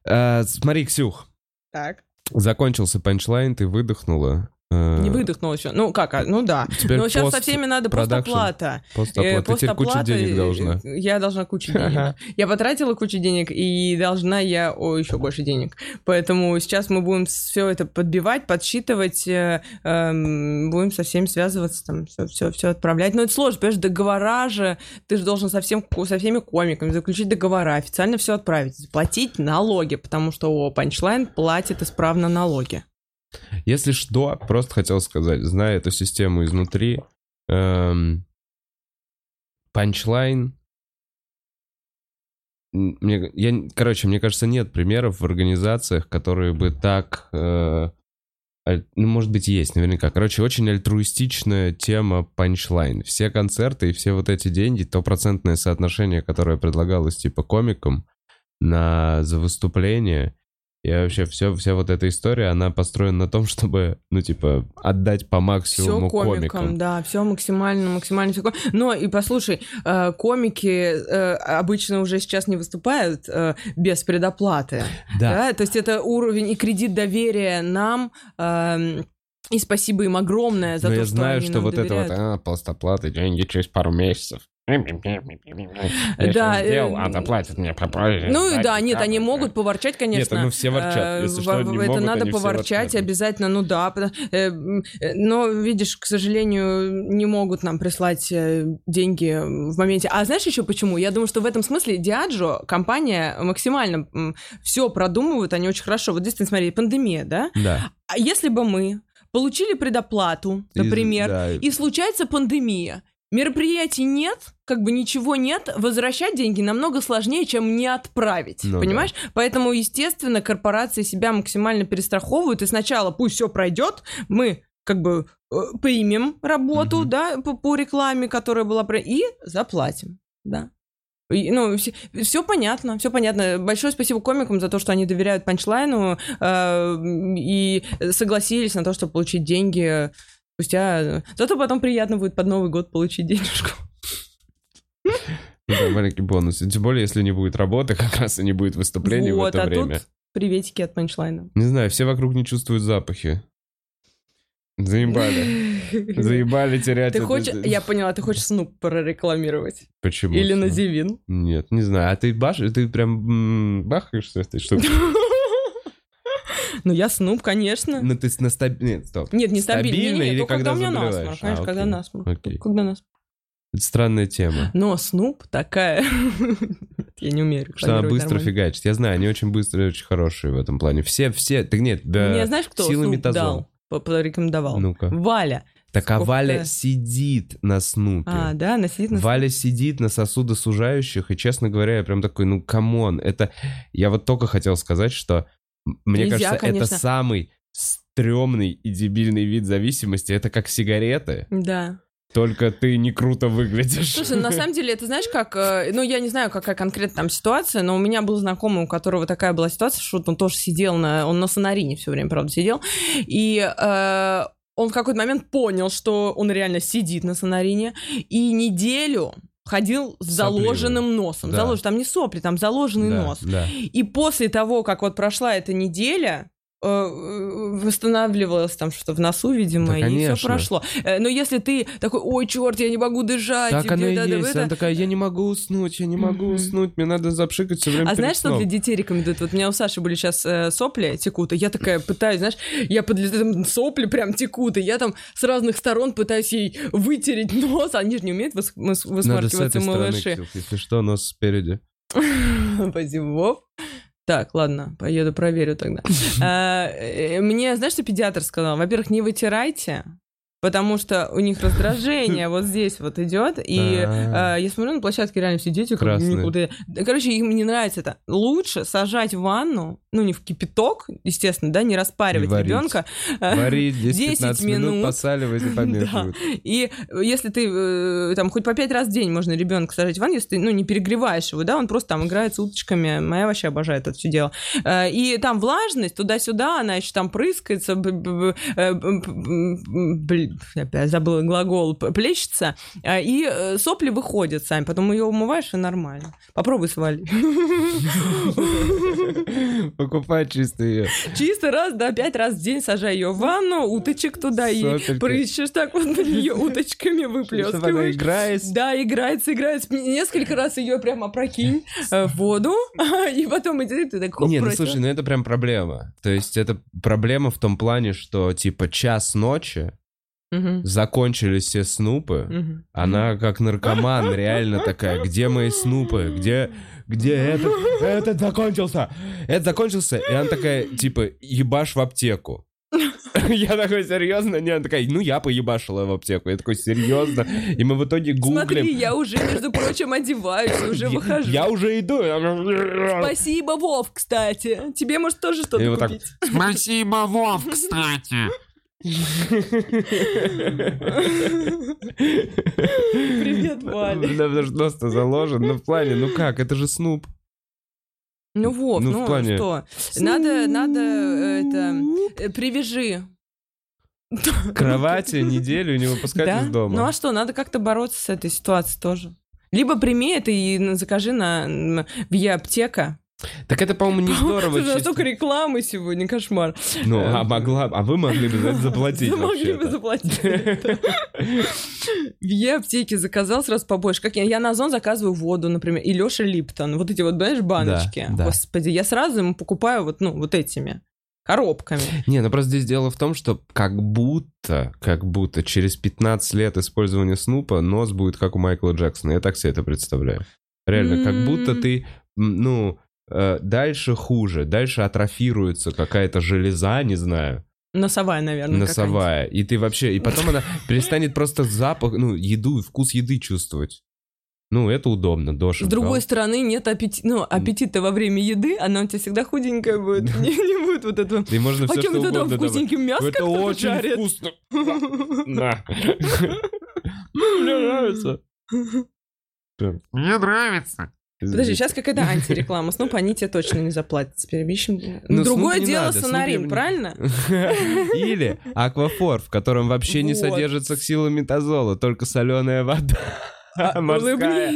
Э, Смотри, Ксюх, Так. закончился панчлайн, ты выдохнула. Э, Не выдохнул еще. Ну как, а, ну да. Теперь Но сейчас со всеми надо продакшн. постоплата. Постоплата. Э, Ты теперь кучу постоплата, денег э, должна. Я должна кучу денег. Я потратила кучу денег, и должна я о, еще больше денег. Поэтому сейчас мы будем все это подбивать, подсчитывать, э, эм, будем со всеми связываться, там, все, все, все отправлять. Но это сложно, понимаешь, договора же, ты же должен со, всем, со всеми комиками заключить договора, официально все отправить, заплатить налоги, потому что о, Панчлайн платит исправно налоги. Если что, просто хотел сказать, зная эту систему изнутри, эм, панчлайн... Мне, я, короче, мне кажется, нет примеров в организациях, которые бы так... э, ну, может быть, есть, наверняка. Короче, очень альтруистичная тема панчлайн. Все концерты и все вот эти деньги, то процентное соотношение, которое предлагалось, типа, комикам на, за выступление, и вообще все, вся вот эта история, она построена на том, чтобы, ну, типа, отдать по Все максимуму комикам, комикам. да, все максимально, максимально все. Но и послушай, э, комики э, обычно уже сейчас не выступают э, без предоплаты. Да. Да, то есть это уровень и кредит доверия нам. эм, и спасибо им огромное за Но то, я что знаю, они что нам вот это вот, доверяют. а, постоплаты, деньги через пару месяцев. Да, Да, э, сделал, а доплатят мне. Ну и да, нет, они могут поворчать, конечно. Нет, ну все ворчат. Э, Если что, не это надо поворчать ворчат. обязательно, ну да. э, Но, видишь, к сожалению, не могут нам прислать деньги в моменте. А знаешь еще почему? Я думаю, что в этом смысле Диаджо, компания, максимально все продумывают, они очень хорошо. Вот действительно, смотри, пандемия, да? Да. А если бы мы получили предоплату, И- например, да, и случается пандемия, мероприятий нет, как бы ничего нет, возвращать деньги намного сложнее, чем не отправить, Ну да. понимаешь? Поэтому, естественно, корпорации себя максимально перестраховывают, и сначала пусть все пройдет, мы как бы э, примем работу, Мгм. да, по, по рекламе, которая была, и заплатим, да. И, ну, все, понятно, все понятно. Большое спасибо комикам за то, что они доверяют панчлайну э, и согласились на то, чтобы получить деньги спустя... Зато потом приятно будет под Новый год получить денежку. Да, маленький бонус. Тем более, если не будет работы, как раз и не будет выступлений в вот, это а время. тут приветики от панчлайна. Не знаю, все вокруг не чувствуют запахи. Заебали. Заебали терять. Ты это- хочешь... Я поняла, ты хочешь Снуп прорекламировать? Почему? Или на? Зивин? Нет, не знаю. А ты баш... ты прям бахаешься этой штукой? Ну, я Снуп, конечно. Ну, ты на стаб... Нет, стоп. Нет, не стабильно. Стабильно или когда заболеваешь? насморк. Конечно, А, когда насморк. Когда насморк. Это странная тема. Но Снуп такая... Я не умею Что она быстро нормально. фигачит. Я знаю, они очень быстрые, очень хорошие в этом плане. Все, все, так нет, да. Мне знаешь, кто силы Снуп дал? По- Порекомендовал? Ну-ка. Валя. Так а Сколько- Валя сидит на снупе. А, да, она сидит на... Валя сидит на сосудосуживающих, и, честно говоря, я прям такой, ну, come on, это... Я вот только хотел сказать, что мне Нельзя, кажется, конечно. это самый стрёмный и дебильный вид зависимости. Это как сигареты, Да. Только ты не круто выглядишь. Слушай, на самом деле, это знаешь, как... э, Ну, я не знаю, какая конкретно там ситуация, но у меня был знакомый, у которого такая была ситуация, что он тоже сидел на... Он на сонарине все время, правда, сидел. И э, он в какой-то момент понял, что он реально сидит на сонарине, и неделю ходил с Сопливый. заложенным носом. Да. Залож- Там не сопли, там заложенный Да, нос. да. И после того, как вот прошла эта неделя, восстанавливалось там что-то в носу, видимо, Да, и все прошло. Э, Но если ты такой, ой, черт, я не могу дышать. Так она и да, есть. это- Она такая, я не могу уснуть, я не могу Мгм. уснуть, мне надо запшикать все время А знаешь, что сном». для детей рекомендуют? Вот у меня у Саши были сейчас сопли текут, и я такая пытаюсь, знаешь, я под там сопли прям текут, и я там с разных сторон пытаюсь ей вытереть нос, они же не умеют выс- выс- Надо с высмаркиваться этой стороны, малыши. Ксюх, если что, нос спереди. Спасибо, Вов. Так, ладно, поеду проверю тогда. А, э, Мне, знаешь, что педиатр сказал? Во-первых, не вытирайте, Потому что у них раздражение вот здесь вот идет, и э, я смотрю на площадке реально все дети Красные. никуда. Короче, им не нравится это. Лучше сажать в ванну, ну не в кипяток, естественно, да, не распаривать варить. ребенка. Варить 10 10-15 минут, минут. посаливать и помешивать. И если ты э, там хоть по пять раз в день можно ребенка сажать в ванну, если ты ну, не перегреваешь его, да, он просто там играет с уточками. Моя вообще обожает это все дело. Э, И там влажность туда-сюда, она еще там прыскается, блин, опять забыла глагол, плещется, э, и э, сопли выходят сами, потом ее умываешь, и нормально. Попробуй свали. Покупай чисто ее. Чисто раз, да, пять раз в день сажай ее в ванну, уточек туда и прыщешь так вот на нее уточками выплескиваешь. играется. Да, играется, играется. Несколько раз ее прямо опрокинь э, в воду, и потом иди, ты так хоп, Не, ну слушай, ну это прям проблема. То есть это проблема в том плане, что типа час ночи Мгм, закончились все снупы, мгм. она как наркоман реально такая, где мои снупы, где, где этот, этот закончился, этот закончился, и она такая, типа, ебашь в аптеку. Я такой, серьезно? Не, она такая, ну я поебашила в аптеку. Я такой, серьезно? И мы в итоге Смотри, гуглим. я уже, между прочим, одеваюсь, уже выхожу. Я уже иду. Спасибо, Вов, кстати. Тебе, может, тоже что-то купить? Спасибо, Вов, кстати. Привет, Валя. Да, потому что нос-то заложен. Ну, в плане, ну как, это же Снуп. Ну, Вов, Ну, ну плане- что? Надо, надо, это, э, привяжи. Кровати неделю не выпускать Да? из дома. Ну а что, надо как-то бороться с этой ситуацией тоже. Либо прими это и закажи на в аптека. Так это, по-моему, не здорово. Слушай, столько рекламы сегодня, кошмар. Ну, а могла, а вы могли бы за это заплатить могли бы заплатить. В Е-аптеке заказал сразу побольше. Как я, я на Озон заказываю воду, например, и Леша Липтон. Вот эти вот, знаешь, баночки. Господи, я сразу ему покупаю вот, ну, вот этими коробками. Не, ну просто здесь дело в том, что как будто, как будто через 15 лет использования Снупа нос будет как у Майкла Джексона. Я так себе это представляю. Реально, как будто ты, ну, дальше хуже, дальше атрофируется какая-то железа, не знаю, Носовая, наверное. носовая. И ты вообще, и потом она перестанет просто запах, ну, еду, вкус еды чувствовать. Ну, это удобно, Доша. С другой стороны, нет аппетита. Ну, аппетита во время еды, она у тебя всегда худенькая будет. Не, не будет вот этого. И можно все А что это там вкусненьким мясо Это очень жарят? вкусно. На. Мне нравится. Мне нравится. Подожди, сейчас какая-то антиреклама. Снуп, они тебе точно не заплатят. Теперь ищем. Ну, Другое Снуп не дело надо, сонарин, правильно? Или аквафор, в котором вообще не содержится ксилометазола, только соленая вода. А, Морская.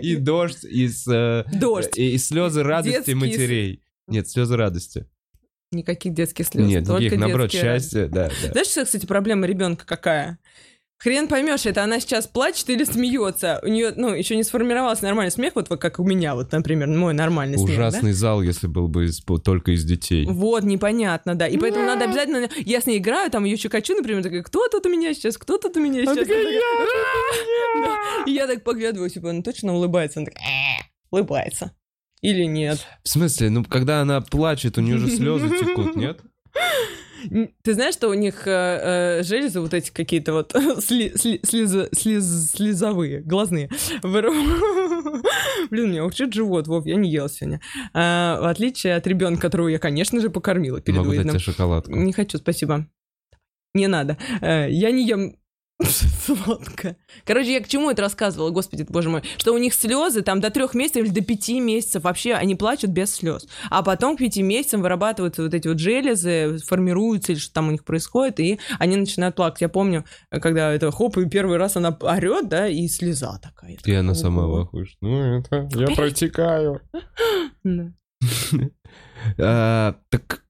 И дождь из... э, Дождь. И слезы радости матерей. Нет, слезы радости. Никаких детских слез. Нет, только никаких, наоборот, счастье, да, да. Знаешь, кстати, проблема ребенка какая? Хрен поймешь, это она сейчас плачет или смеется. У нее, ну, еще не сформировался нормальный смех, вот, как у меня, вот, например, мой нормальный смех. да? Ужасный зал, если был бы из- только из детей. Вот, непонятно, да. И поэтому надо обязательно... Я с ней играю, там ее щекочу, например, такая, кто тут у меня сейчас, кто тут у меня сейчас? «Да». И я так поглядываю, типа, она точно улыбается? Она такая, «Э, улыбается. Или нет? В смысле, ну когда она плачет, у нее же слезы текут, нет? Ты знаешь, что у них э, э, железы вот эти какие-то вот сли- сли- слеза- слез- слезовые, глазные. Блин, у меня урчит живот, Вов, я не ела сегодня. А, в отличие от ребенка, которого я, конечно же, покормила перед Могу выездом. тебе шоколадку. Не хочу, спасибо. Не надо. Э, Я не ем сладко. Короче, я к чему это рассказывала, господи, боже мой, что у них слезы там до трех месяцев или до пяти месяцев вообще они плачут без слез. А потом к пяти месяцам вырабатываются вот эти вот железы, формируются или что там у них происходит, и они начинают плакать. Я помню, когда это хоп, и первый раз она орет, да, и слеза такая. И она сама вахуешь. Ну это, я протекаю. А, Так,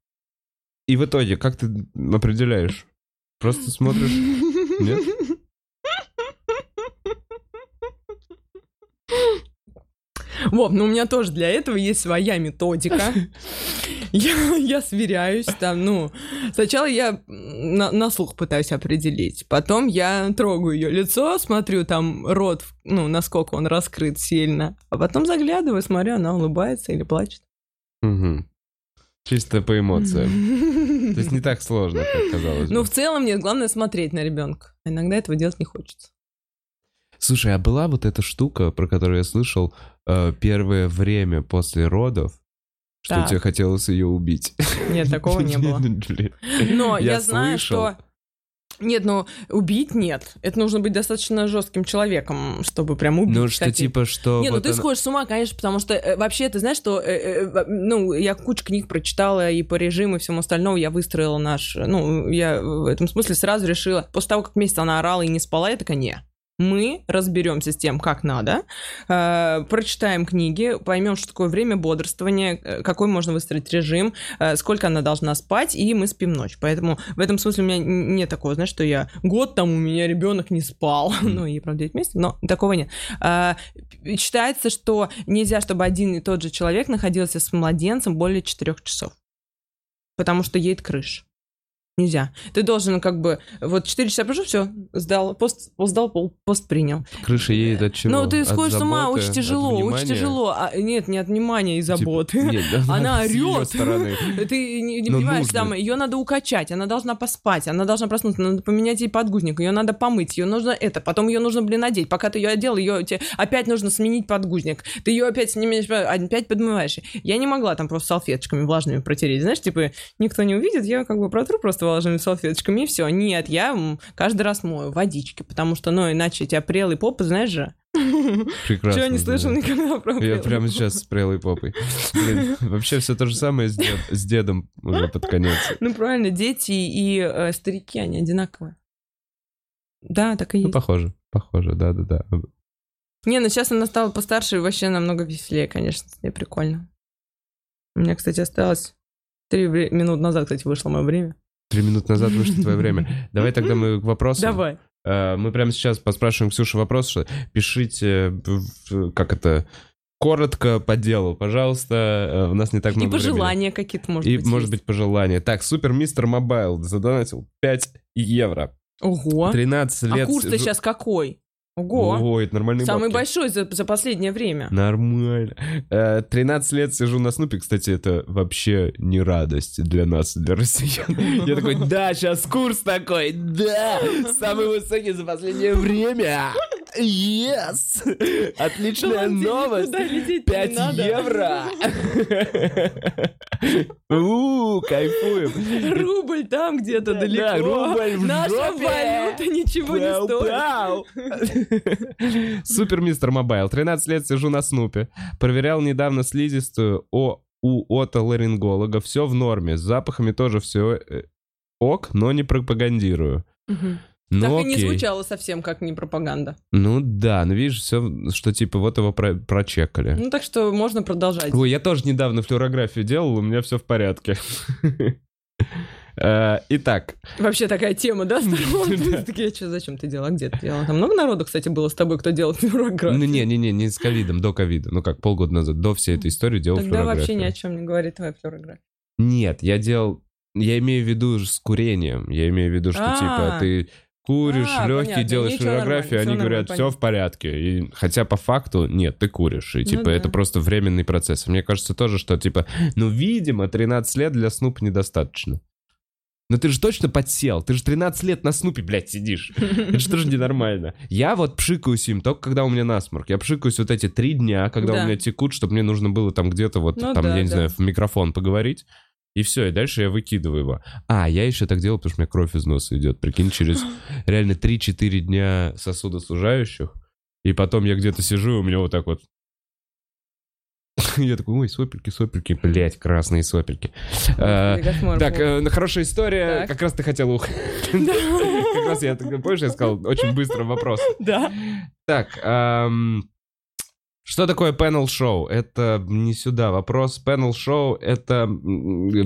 и в итоге, как ты определяешь? Просто смотришь? Нет? Вов, ну у меня тоже для этого есть своя методика. Я, я сверяюсь там, ну, сначала я на, на слух пытаюсь определить, потом я трогаю ее лицо, смотрю там рот, ну, насколько он раскрыт сильно, а потом заглядываю, смотрю, она улыбается или плачет. Мгм. Чисто по эмоциям. То есть не так сложно, как казалось. Ну, в целом нет, главное смотреть на ребенка. А Иногда этого делать не хочется. Слушай, а была вот эта штука, про которую я слышал э, первое время после родов, что Так. тебе хотелось ее убить? Нет, такого не было. Но я, Я знаю, слышал. что... Нет, ну, убить нет. Это нужно быть достаточно жестким человеком, чтобы прям убить. Ну, что хотеть. типа, что... Не, ну вот ты она- сходишь с ума, конечно, потому что э, вообще ты знаешь, что, э, э, ну, я кучу книг прочитала и по режиму и всему остальному я выстроила наш, ну, я в этом смысле сразу решила, после того, как месяц она орала и не спала, я такая, не, мы разберемся с тем, как надо, э, прочитаем книги, поймем, что такое время бодрствования, э, какой можно выстроить режим, э, сколько она должна спать, и мы спим ночь. Поэтому в этом смысле у меня нет такого, знаешь, что я год там у меня ребенок не спал, ну и правда 9 месяцев, но такого нет. П- считается, что нельзя, чтобы один и тот же человек находился с младенцем более 4 часов, потому что едет крыша. Нельзя. Ты должен как бы... Вот 4 часа прошел, все, сдал, пост, сдал, пол- пост принял. Крыша едет от чего? Ну, ты сходишь с ума, очень тяжело, очень тяжело. А, нет, не от внимания и заботы. нет, Она с её орет. Ты не, не Ну, понимаешь, нужно. там, ее надо укачать, она должна поспать, она должна проснуться, надо поменять ей подгузник, ее надо помыть, ее нужно это, потом ее нужно, блин, одеть. Пока ты ее одел, ее тебе опять нужно сменить подгузник. Ты ее опять снимешь, опять подмываешь. Я не могла там просто салфеточками влажными протереть. Знаешь, типа, никто не увидит, я как бы протру просто влажными салфеточками, и все. Нет, я каждый раз мою водички, потому что, ну, иначе у тебя прелый поп, знаешь же. Прекрасно. Чего не слышал да. никогда про Я прямо сейчас с прелой попой. Блин, вообще все то же самое с, дед- с дедом уже под конец. Ну, правильно, дети и э, старики, они одинаковые. Да, так и Ну, есть. похоже, похоже, да-да-да. Не, ну сейчас она стала постарше и вообще намного веселее, конечно, с ней прикольно. У меня, кстати, осталось три минут назад, кстати, вышло мое время. Три минуты назад вышло твое время. Давай тогда мы к вопросам. Давай. Э, Мы прямо сейчас поспрашиваем Ксюшу вопрос, что пишите, в- как это, коротко по делу, пожалуйста. Э, У нас не так И много времени. пожелания какие-то, может И, быть, может есть. быть, пожелания. Так, Супер Мистер Мобайл задонатил 5 евро. Ого. 13 А лет... курс-то сижу- сейчас какой? Ого. Ого, это нормальные Самый бабки. большой за, за последнее время. Нормально. Э, 13 лет сижу на Снупе. Кстати, это вообще не радость для нас, для россиян. Я такой, да, сейчас курс такой, да, самый высокий за последнее время. Yes! Отличная новость. никуда лететь-то не 5 надо. евро. У, кайфуем. Рубль там где-то Да, далеко. рубль в Наша валюта ничего не стоит. Супер Мистер Мобайл. 13 лет сижу на Снупе. Проверял недавно слизистую о, у отоларинголога. Все в норме. С запахами тоже все ок, но не пропагандирую. Мгм. Ну, Так и не окей. звучало совсем как не пропаганда. Ну да, ну видишь, все, что типа вот его про- прочекали. Ну так что можно продолжать. Ой, я тоже недавно флюорографию делал, у меня все в порядке. Э, Итак, Вообще такая тема, да? Такие, что, зачем ты делал? Где ты делал? Там много народу, кстати, было с тобой, кто делал ну флюорографию? не-не-не, не с ковидом, до ковида. Ну как, полгода назад, до всей этой истории делал Тогда вообще флюорографию. ни о чем не говорит твоя флюорография. Нет, я делал... Я имею в виду с курением. Я имею в виду, что типа А. ты куришь, А, легкий, понятно, делаешь ничего они всё говорят, все в порядке. И, хотя по факту нет, ты куришь. И Ну типа да. это просто временный процесс. Мне кажется тоже, что типа, ну, видимо, 13 лет для Снупа недостаточно. Но ты же точно подсел. Ты же 13 лет на Снупе, блядь, сидишь. Это же ненормально. Я вот пшикаюсь им только когда у меня насморк. Я пшикаюсь вот эти три дня, когда Да. у меня текут, чтобы мне нужно было там где-то вот, Ну там, да, я не да. знаю, в микрофон поговорить. И все, и дальше я выкидываю его. А, я еще так делал, потому что у меня кровь из носа идет. Прикинь, через реально 3-4 дня сосудосужающих. И потом я где-то сижу, и у меня вот так вот... Я такой, ой, сопельки, сопельки, блядь, красные сопельки. А, Так, э, хорошая история. Как раз ты хотел ух. Как раз я, помнишь, я сказал, очень быстро вопрос. Да. Так, что такое panel шоу? Это не сюда вопрос. Panel шоу это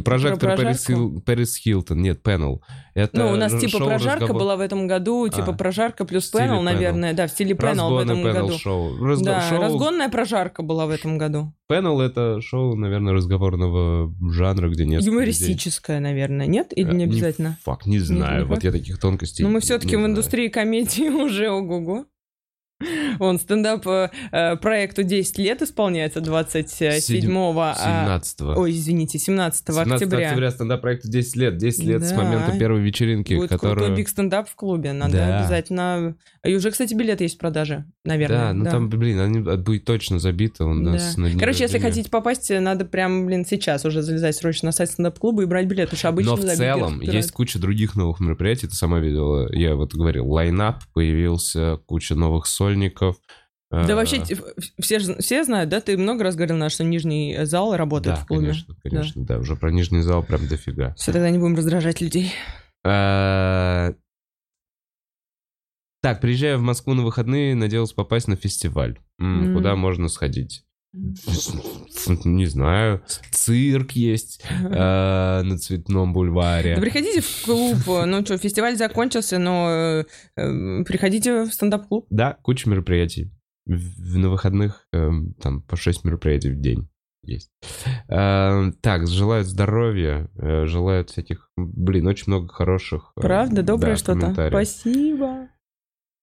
прожектор Пэрис? Хил- Пэрис Хилтон. Нет, panel. Это Ну, у нас типа прожарка разговор- была в этом году, типа А, прожарка плюс panel. наверное, да, в стиле пенал в этом panel году. шоу. Разго- Да, шоу- разгонная прожарка была в этом году. Panel это шоу, наверное, разговорного жанра, где нет. Юмористическая, наверное, нет? Или не обязательно? Фак, не знаю. не вот факт. я таких тонкостей. Ну, мы не все-таки в индустрии комедии уже ого-го. Он стендап э, э, проекту 10 лет исполняется 27 а, 17 Ой, извините, 17, 17 октября. октября стендап-проекту 10 лет. 10 лет с Да. момента первой вечеринки, Будет которую... крутой биг стендап в клубе. Надо Да. обязательно... И уже, кстати, билет есть в продаже, наверное. Да, ну там, блин, они будет точно забито у нас Да. на Короче, если хотите попасть, надо прям, блин, сейчас уже залезать срочно на сайт стендап-клуба и брать билет, потому что обычно... Но в да, целом есть куча других новых мероприятий, ты сама видела, я вот говорил, лайнап появился, куча новых сольников. Да э, вообще, те- все, все знают, да? Ты много раз говорил, что нижний зал работает Да, в клубе. конечно, конечно, да, уже про нижний зал прям дофига. Все, тогда не будем раздражать людей. Э, Так, приезжая в Москву на выходные, надеялся попасть на фестиваль. Куда можно сходить? Не знаю. Цирк есть э, на Цветном бульваре. Да приходите в клуб. Ну что, фестиваль закончился, но э, э, приходите в стендап-клуб. Да, куча мероприятий. В- На выходных эм, там по 6 мероприятий в день есть. Э, Так, желают здоровья, э, желают всяких... Блин, очень много хороших... э, Правда? Доброе да, что-то? Спасибо.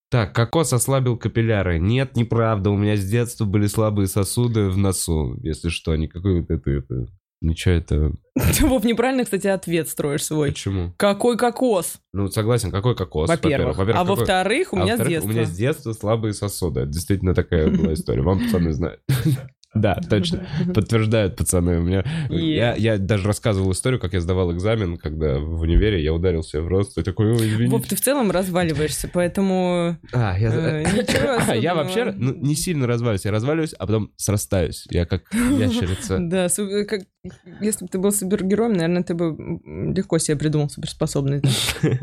Так, кокос ослабил капилляры. Нет, неправда. У меня с детства были слабые сосуды в носу. Если что, никакой вот это... это... Ничего это... Ты, Вов, неправильно, кстати, ответ строишь свой. Почему? Какой кокос? Ну, согласен, какой кокос? Во-первых. А какой- во-вторых, у а меня с во-вторых, детства. У меня с детства слабые сосуды. Это действительно такая была история. Вам пацаны знают. Да, точно. Подтверждают пацаны. У меня... Е. Я, я даже рассказывал историю, как я сдавал экзамен, когда в универе я ударился в рост. И такой, ой, извините. Вов, ты в целом разваливаешься, поэтому... А, я... э, А, я вообще ну, не сильно разваливаюсь. Я разваливаюсь, а потом срастаюсь. Я как ящерица. Да, э, как- если бы ты был супергероем, наверное, ты бы легко себе придумал суперспособность.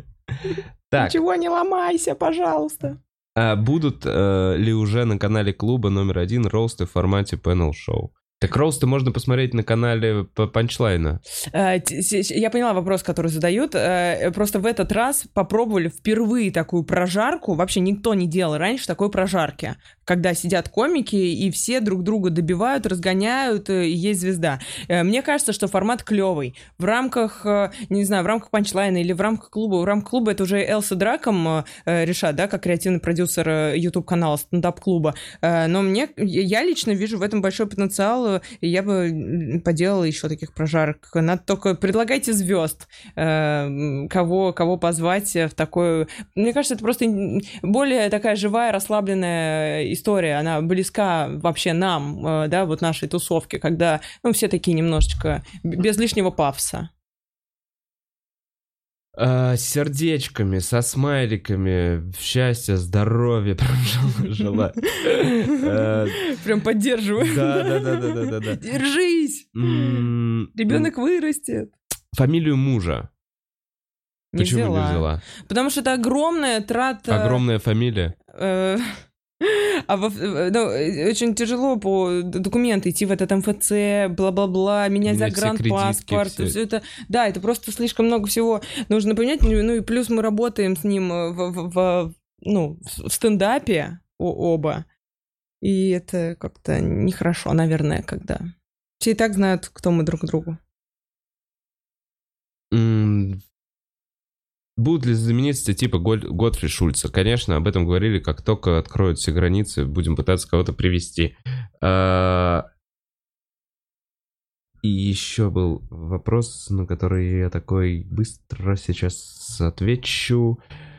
Так, Ничего не ломайся, пожалуйста. А будут э, ли уже на канале клуба номер один роусты в формате панел-шоу? Так роусты можно посмотреть на канале Панчлайна. Э, Я поняла вопрос, который задают. Э, Просто в этот раз попробовали впервые такую прожарку. Вообще никто не делал раньше такой прожарки. Когда сидят комики, и все друг друга добивают, разгоняют, э, и есть звезда. Э, Мне кажется, что формат клевый. В рамках, э, не знаю, в рамках панчлайна или в рамках клуба. В рамках клуба это уже Элса Драком э, решат, да, как креативный продюсер э, YouTube-канала стендап-клуба. Э, Но мне, я лично вижу в этом большой потенциал, э, и я бы поделала еще таких прожарок. Надо только предлагайте звезд, э, м, кого, кого позвать в такое... Мне кажется, это просто более такая живая, расслабленная история. Она близка вообще нам, э, да, вот нашей тусовке, когда ну, все такие немножечко без лишнего пафоса. С сердечками, со смайликами, счастья, здоровья, прям жел- желаю. Э, Прям поддерживаю. Да, да, да, да, да. Держись! Ребенок вырастет. Фамилию мужа. Почему не взяла? Потому что это огромная трата... Огромная фамилия. А во- э, ну, э, очень тяжело по документы идти в этот МФЦ, бла-бла-бла, менять все загранпаспорт. Все это, да, это просто слишком много всего нужно поменять. Ну ну и плюс мы работаем с ним э, в, в- в- ну, в стендапе оба. И это как-то нехорошо, наверное, когда... Все и так знают, кто мы друг другу. Будут ли знаменитости типа Готфри Шульца? Конечно, об этом говорили, как только откроют все границы, будем пытаться кого-то привести. А, И еще был вопрос, на который я такой быстро сейчас отвечу. А,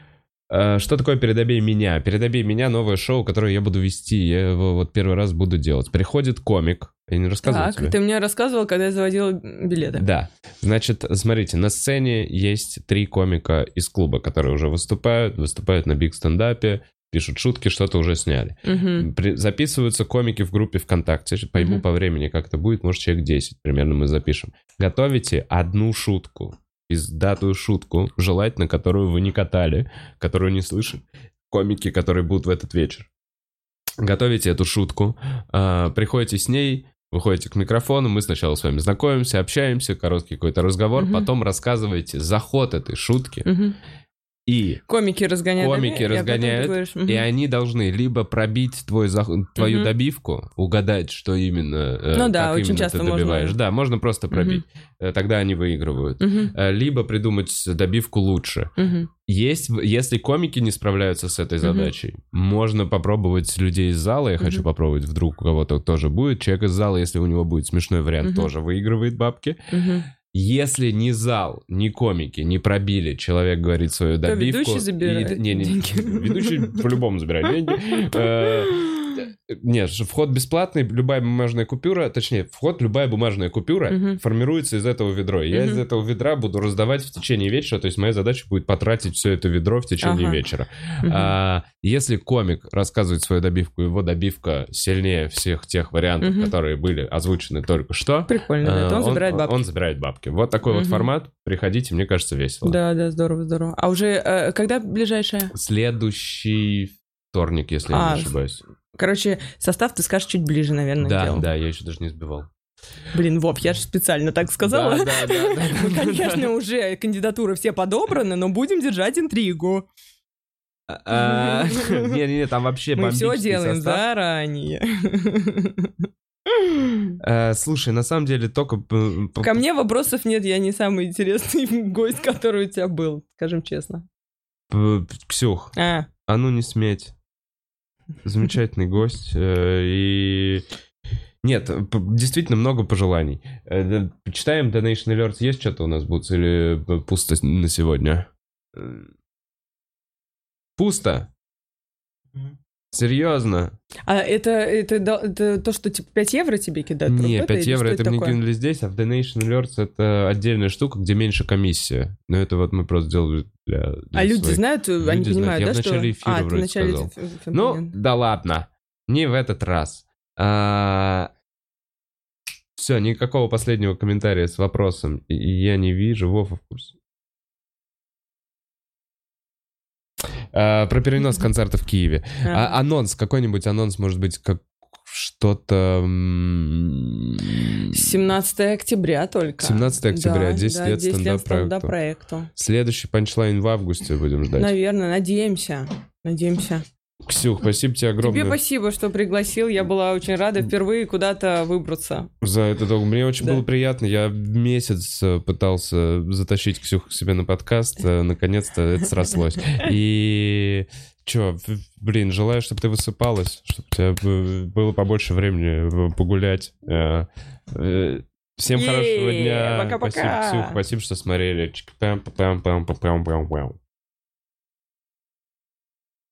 Что такое «Передобей меня»? «Передобей меня» — новое шоу, которое я буду вести. Я его вот первый раз буду делать. Приходит комик. Я не рассказывал Так, тебе? ты мне рассказывал, когда я заводила билеты. Да. Значит, смотрите, на сцене есть три комика из клуба, которые уже выступают, выступают на биг стендапе, пишут шутки, что-то уже сняли. Мгм. При- записываются комики в группе ВКонтакте. Пойму Мгм. по времени, как это будет, может, человек 10 примерно мы запишем. Готовите одну шутку, издатую шутку, желательно, которую вы не катали, которую не слышали комики, которые будут в этот вечер. Готовите эту шутку, а, приходите с ней, выходите к микрофону, мы сначала с вами знакомимся, общаемся, короткий какой-то разговор, Мгм. потом рассказываете заход этой шутки, Мгм. И Комики разгоняют. комики ты разгоняют, говоришь, и они должны либо пробить твой зах- твою Мгм. добивку, угадать, что именно, э, Ну да, как очень именно часто ты можно. добиваешь. Да, можно просто пробить. Э, Тогда они выигрывают. Э, Либо придумать добивку лучше. мгм. Есть, если комики не справляются с этой задачей, можно попробовать людей из зала. Я хочу Мгм. попробовать, вдруг у кого-то тоже будет. Человек из зала, если у него будет смешной вариант, Мгм. тоже выигрывает бабки. Мгм. Если ни зал, ни комики не пробили, человек говорит свою То добивку. ведущий и- забирает Не, не, не, деньги. ведущий по-любому забирает деньги. Э, Нет, вход бесплатный, любая бумажная купюра, точнее, вход любая бумажная купюра Мгм. формируется из этого ведра. Я Мгм. из этого ведра буду раздавать в течение вечера, то есть моя задача будет потратить все это ведро в течение Ага. вечера. Мгм. А, если комик рассказывает свою добивку, его добивка сильнее всех тех вариантов, Мгм. которые были озвучены только что, Прикольно, да. э, то Он забирает бабки. Он забирает бабки. Вот такой вот Мгм. формат. Приходите, мне кажется, весело. Да, да, здорово, здорово. А уже э, когда ближайшая? Следующий вторник, если я А, не ошибаюсь. Короче, состав ты скажешь чуть ближе, наверное, Да, да, я еще даже не сбивал. Блин, Вов, я же специально так сказала. Да, да, да, да, да, Конечно, да. уже кандидатуры все подобраны, но будем держать интригу. А, Не-не-не, там вообще Мы все делаем заранее. Э, Слушай, на самом деле только... Ко мне вопросов нет, я не самый интересный гость, который у тебя был, скажем честно. Ксюх, А, а ну не сметь. Замечательный гость. э, И... Нет, действительно много пожеланий. Э, Почитаем Donation Alerts. Есть что-то у нас будет? Или п- пусто на сегодня? Э, Пусто? Серьезно? а это, это, это то, что типа 5 евро тебе кидают? Не, Труп это 5 или евро что это мне такое? кинули здесь, а в Donation Alerts это отдельная штука, где меньше комиссия. Но это вот мы просто делали для, для А люди своих. знают, они Люди знают. понимают, Я да, в что... начале эфира а, вроде в начале сказал. эфира, Ну, да ладно. Не в этот раз. Все, никакого последнего комментария с вопросом я не вижу. Вова в курсе. А, про перенос концерта в Киеве. А. А, анонс, какой-нибудь анонс, может быть, как что-то... м, 17 октября только. 17 октября, Да, 10 да, лет 10 лет стендап-проекту. проекту. Следующий панчлайн в августе будем ждать. Наверное, надеемся. Надеемся. Ксюх, спасибо тебе огромное Тебе спасибо, что пригласил. Я была очень рада впервые куда-то выбраться. за это долго. Мне очень Да. было приятно. Я месяц э, пытался затащить Ксюху к себе на подкаст. э, Наконец-то это срослось. И чё, блин, желаю, чтобы ты высыпалась, чтобы у тебя было побольше времени э, погулять. Э, э, Всем Е-е-е, хорошего дня. пока-пока. Спасибо, Ксюх, спасибо, что смотрели.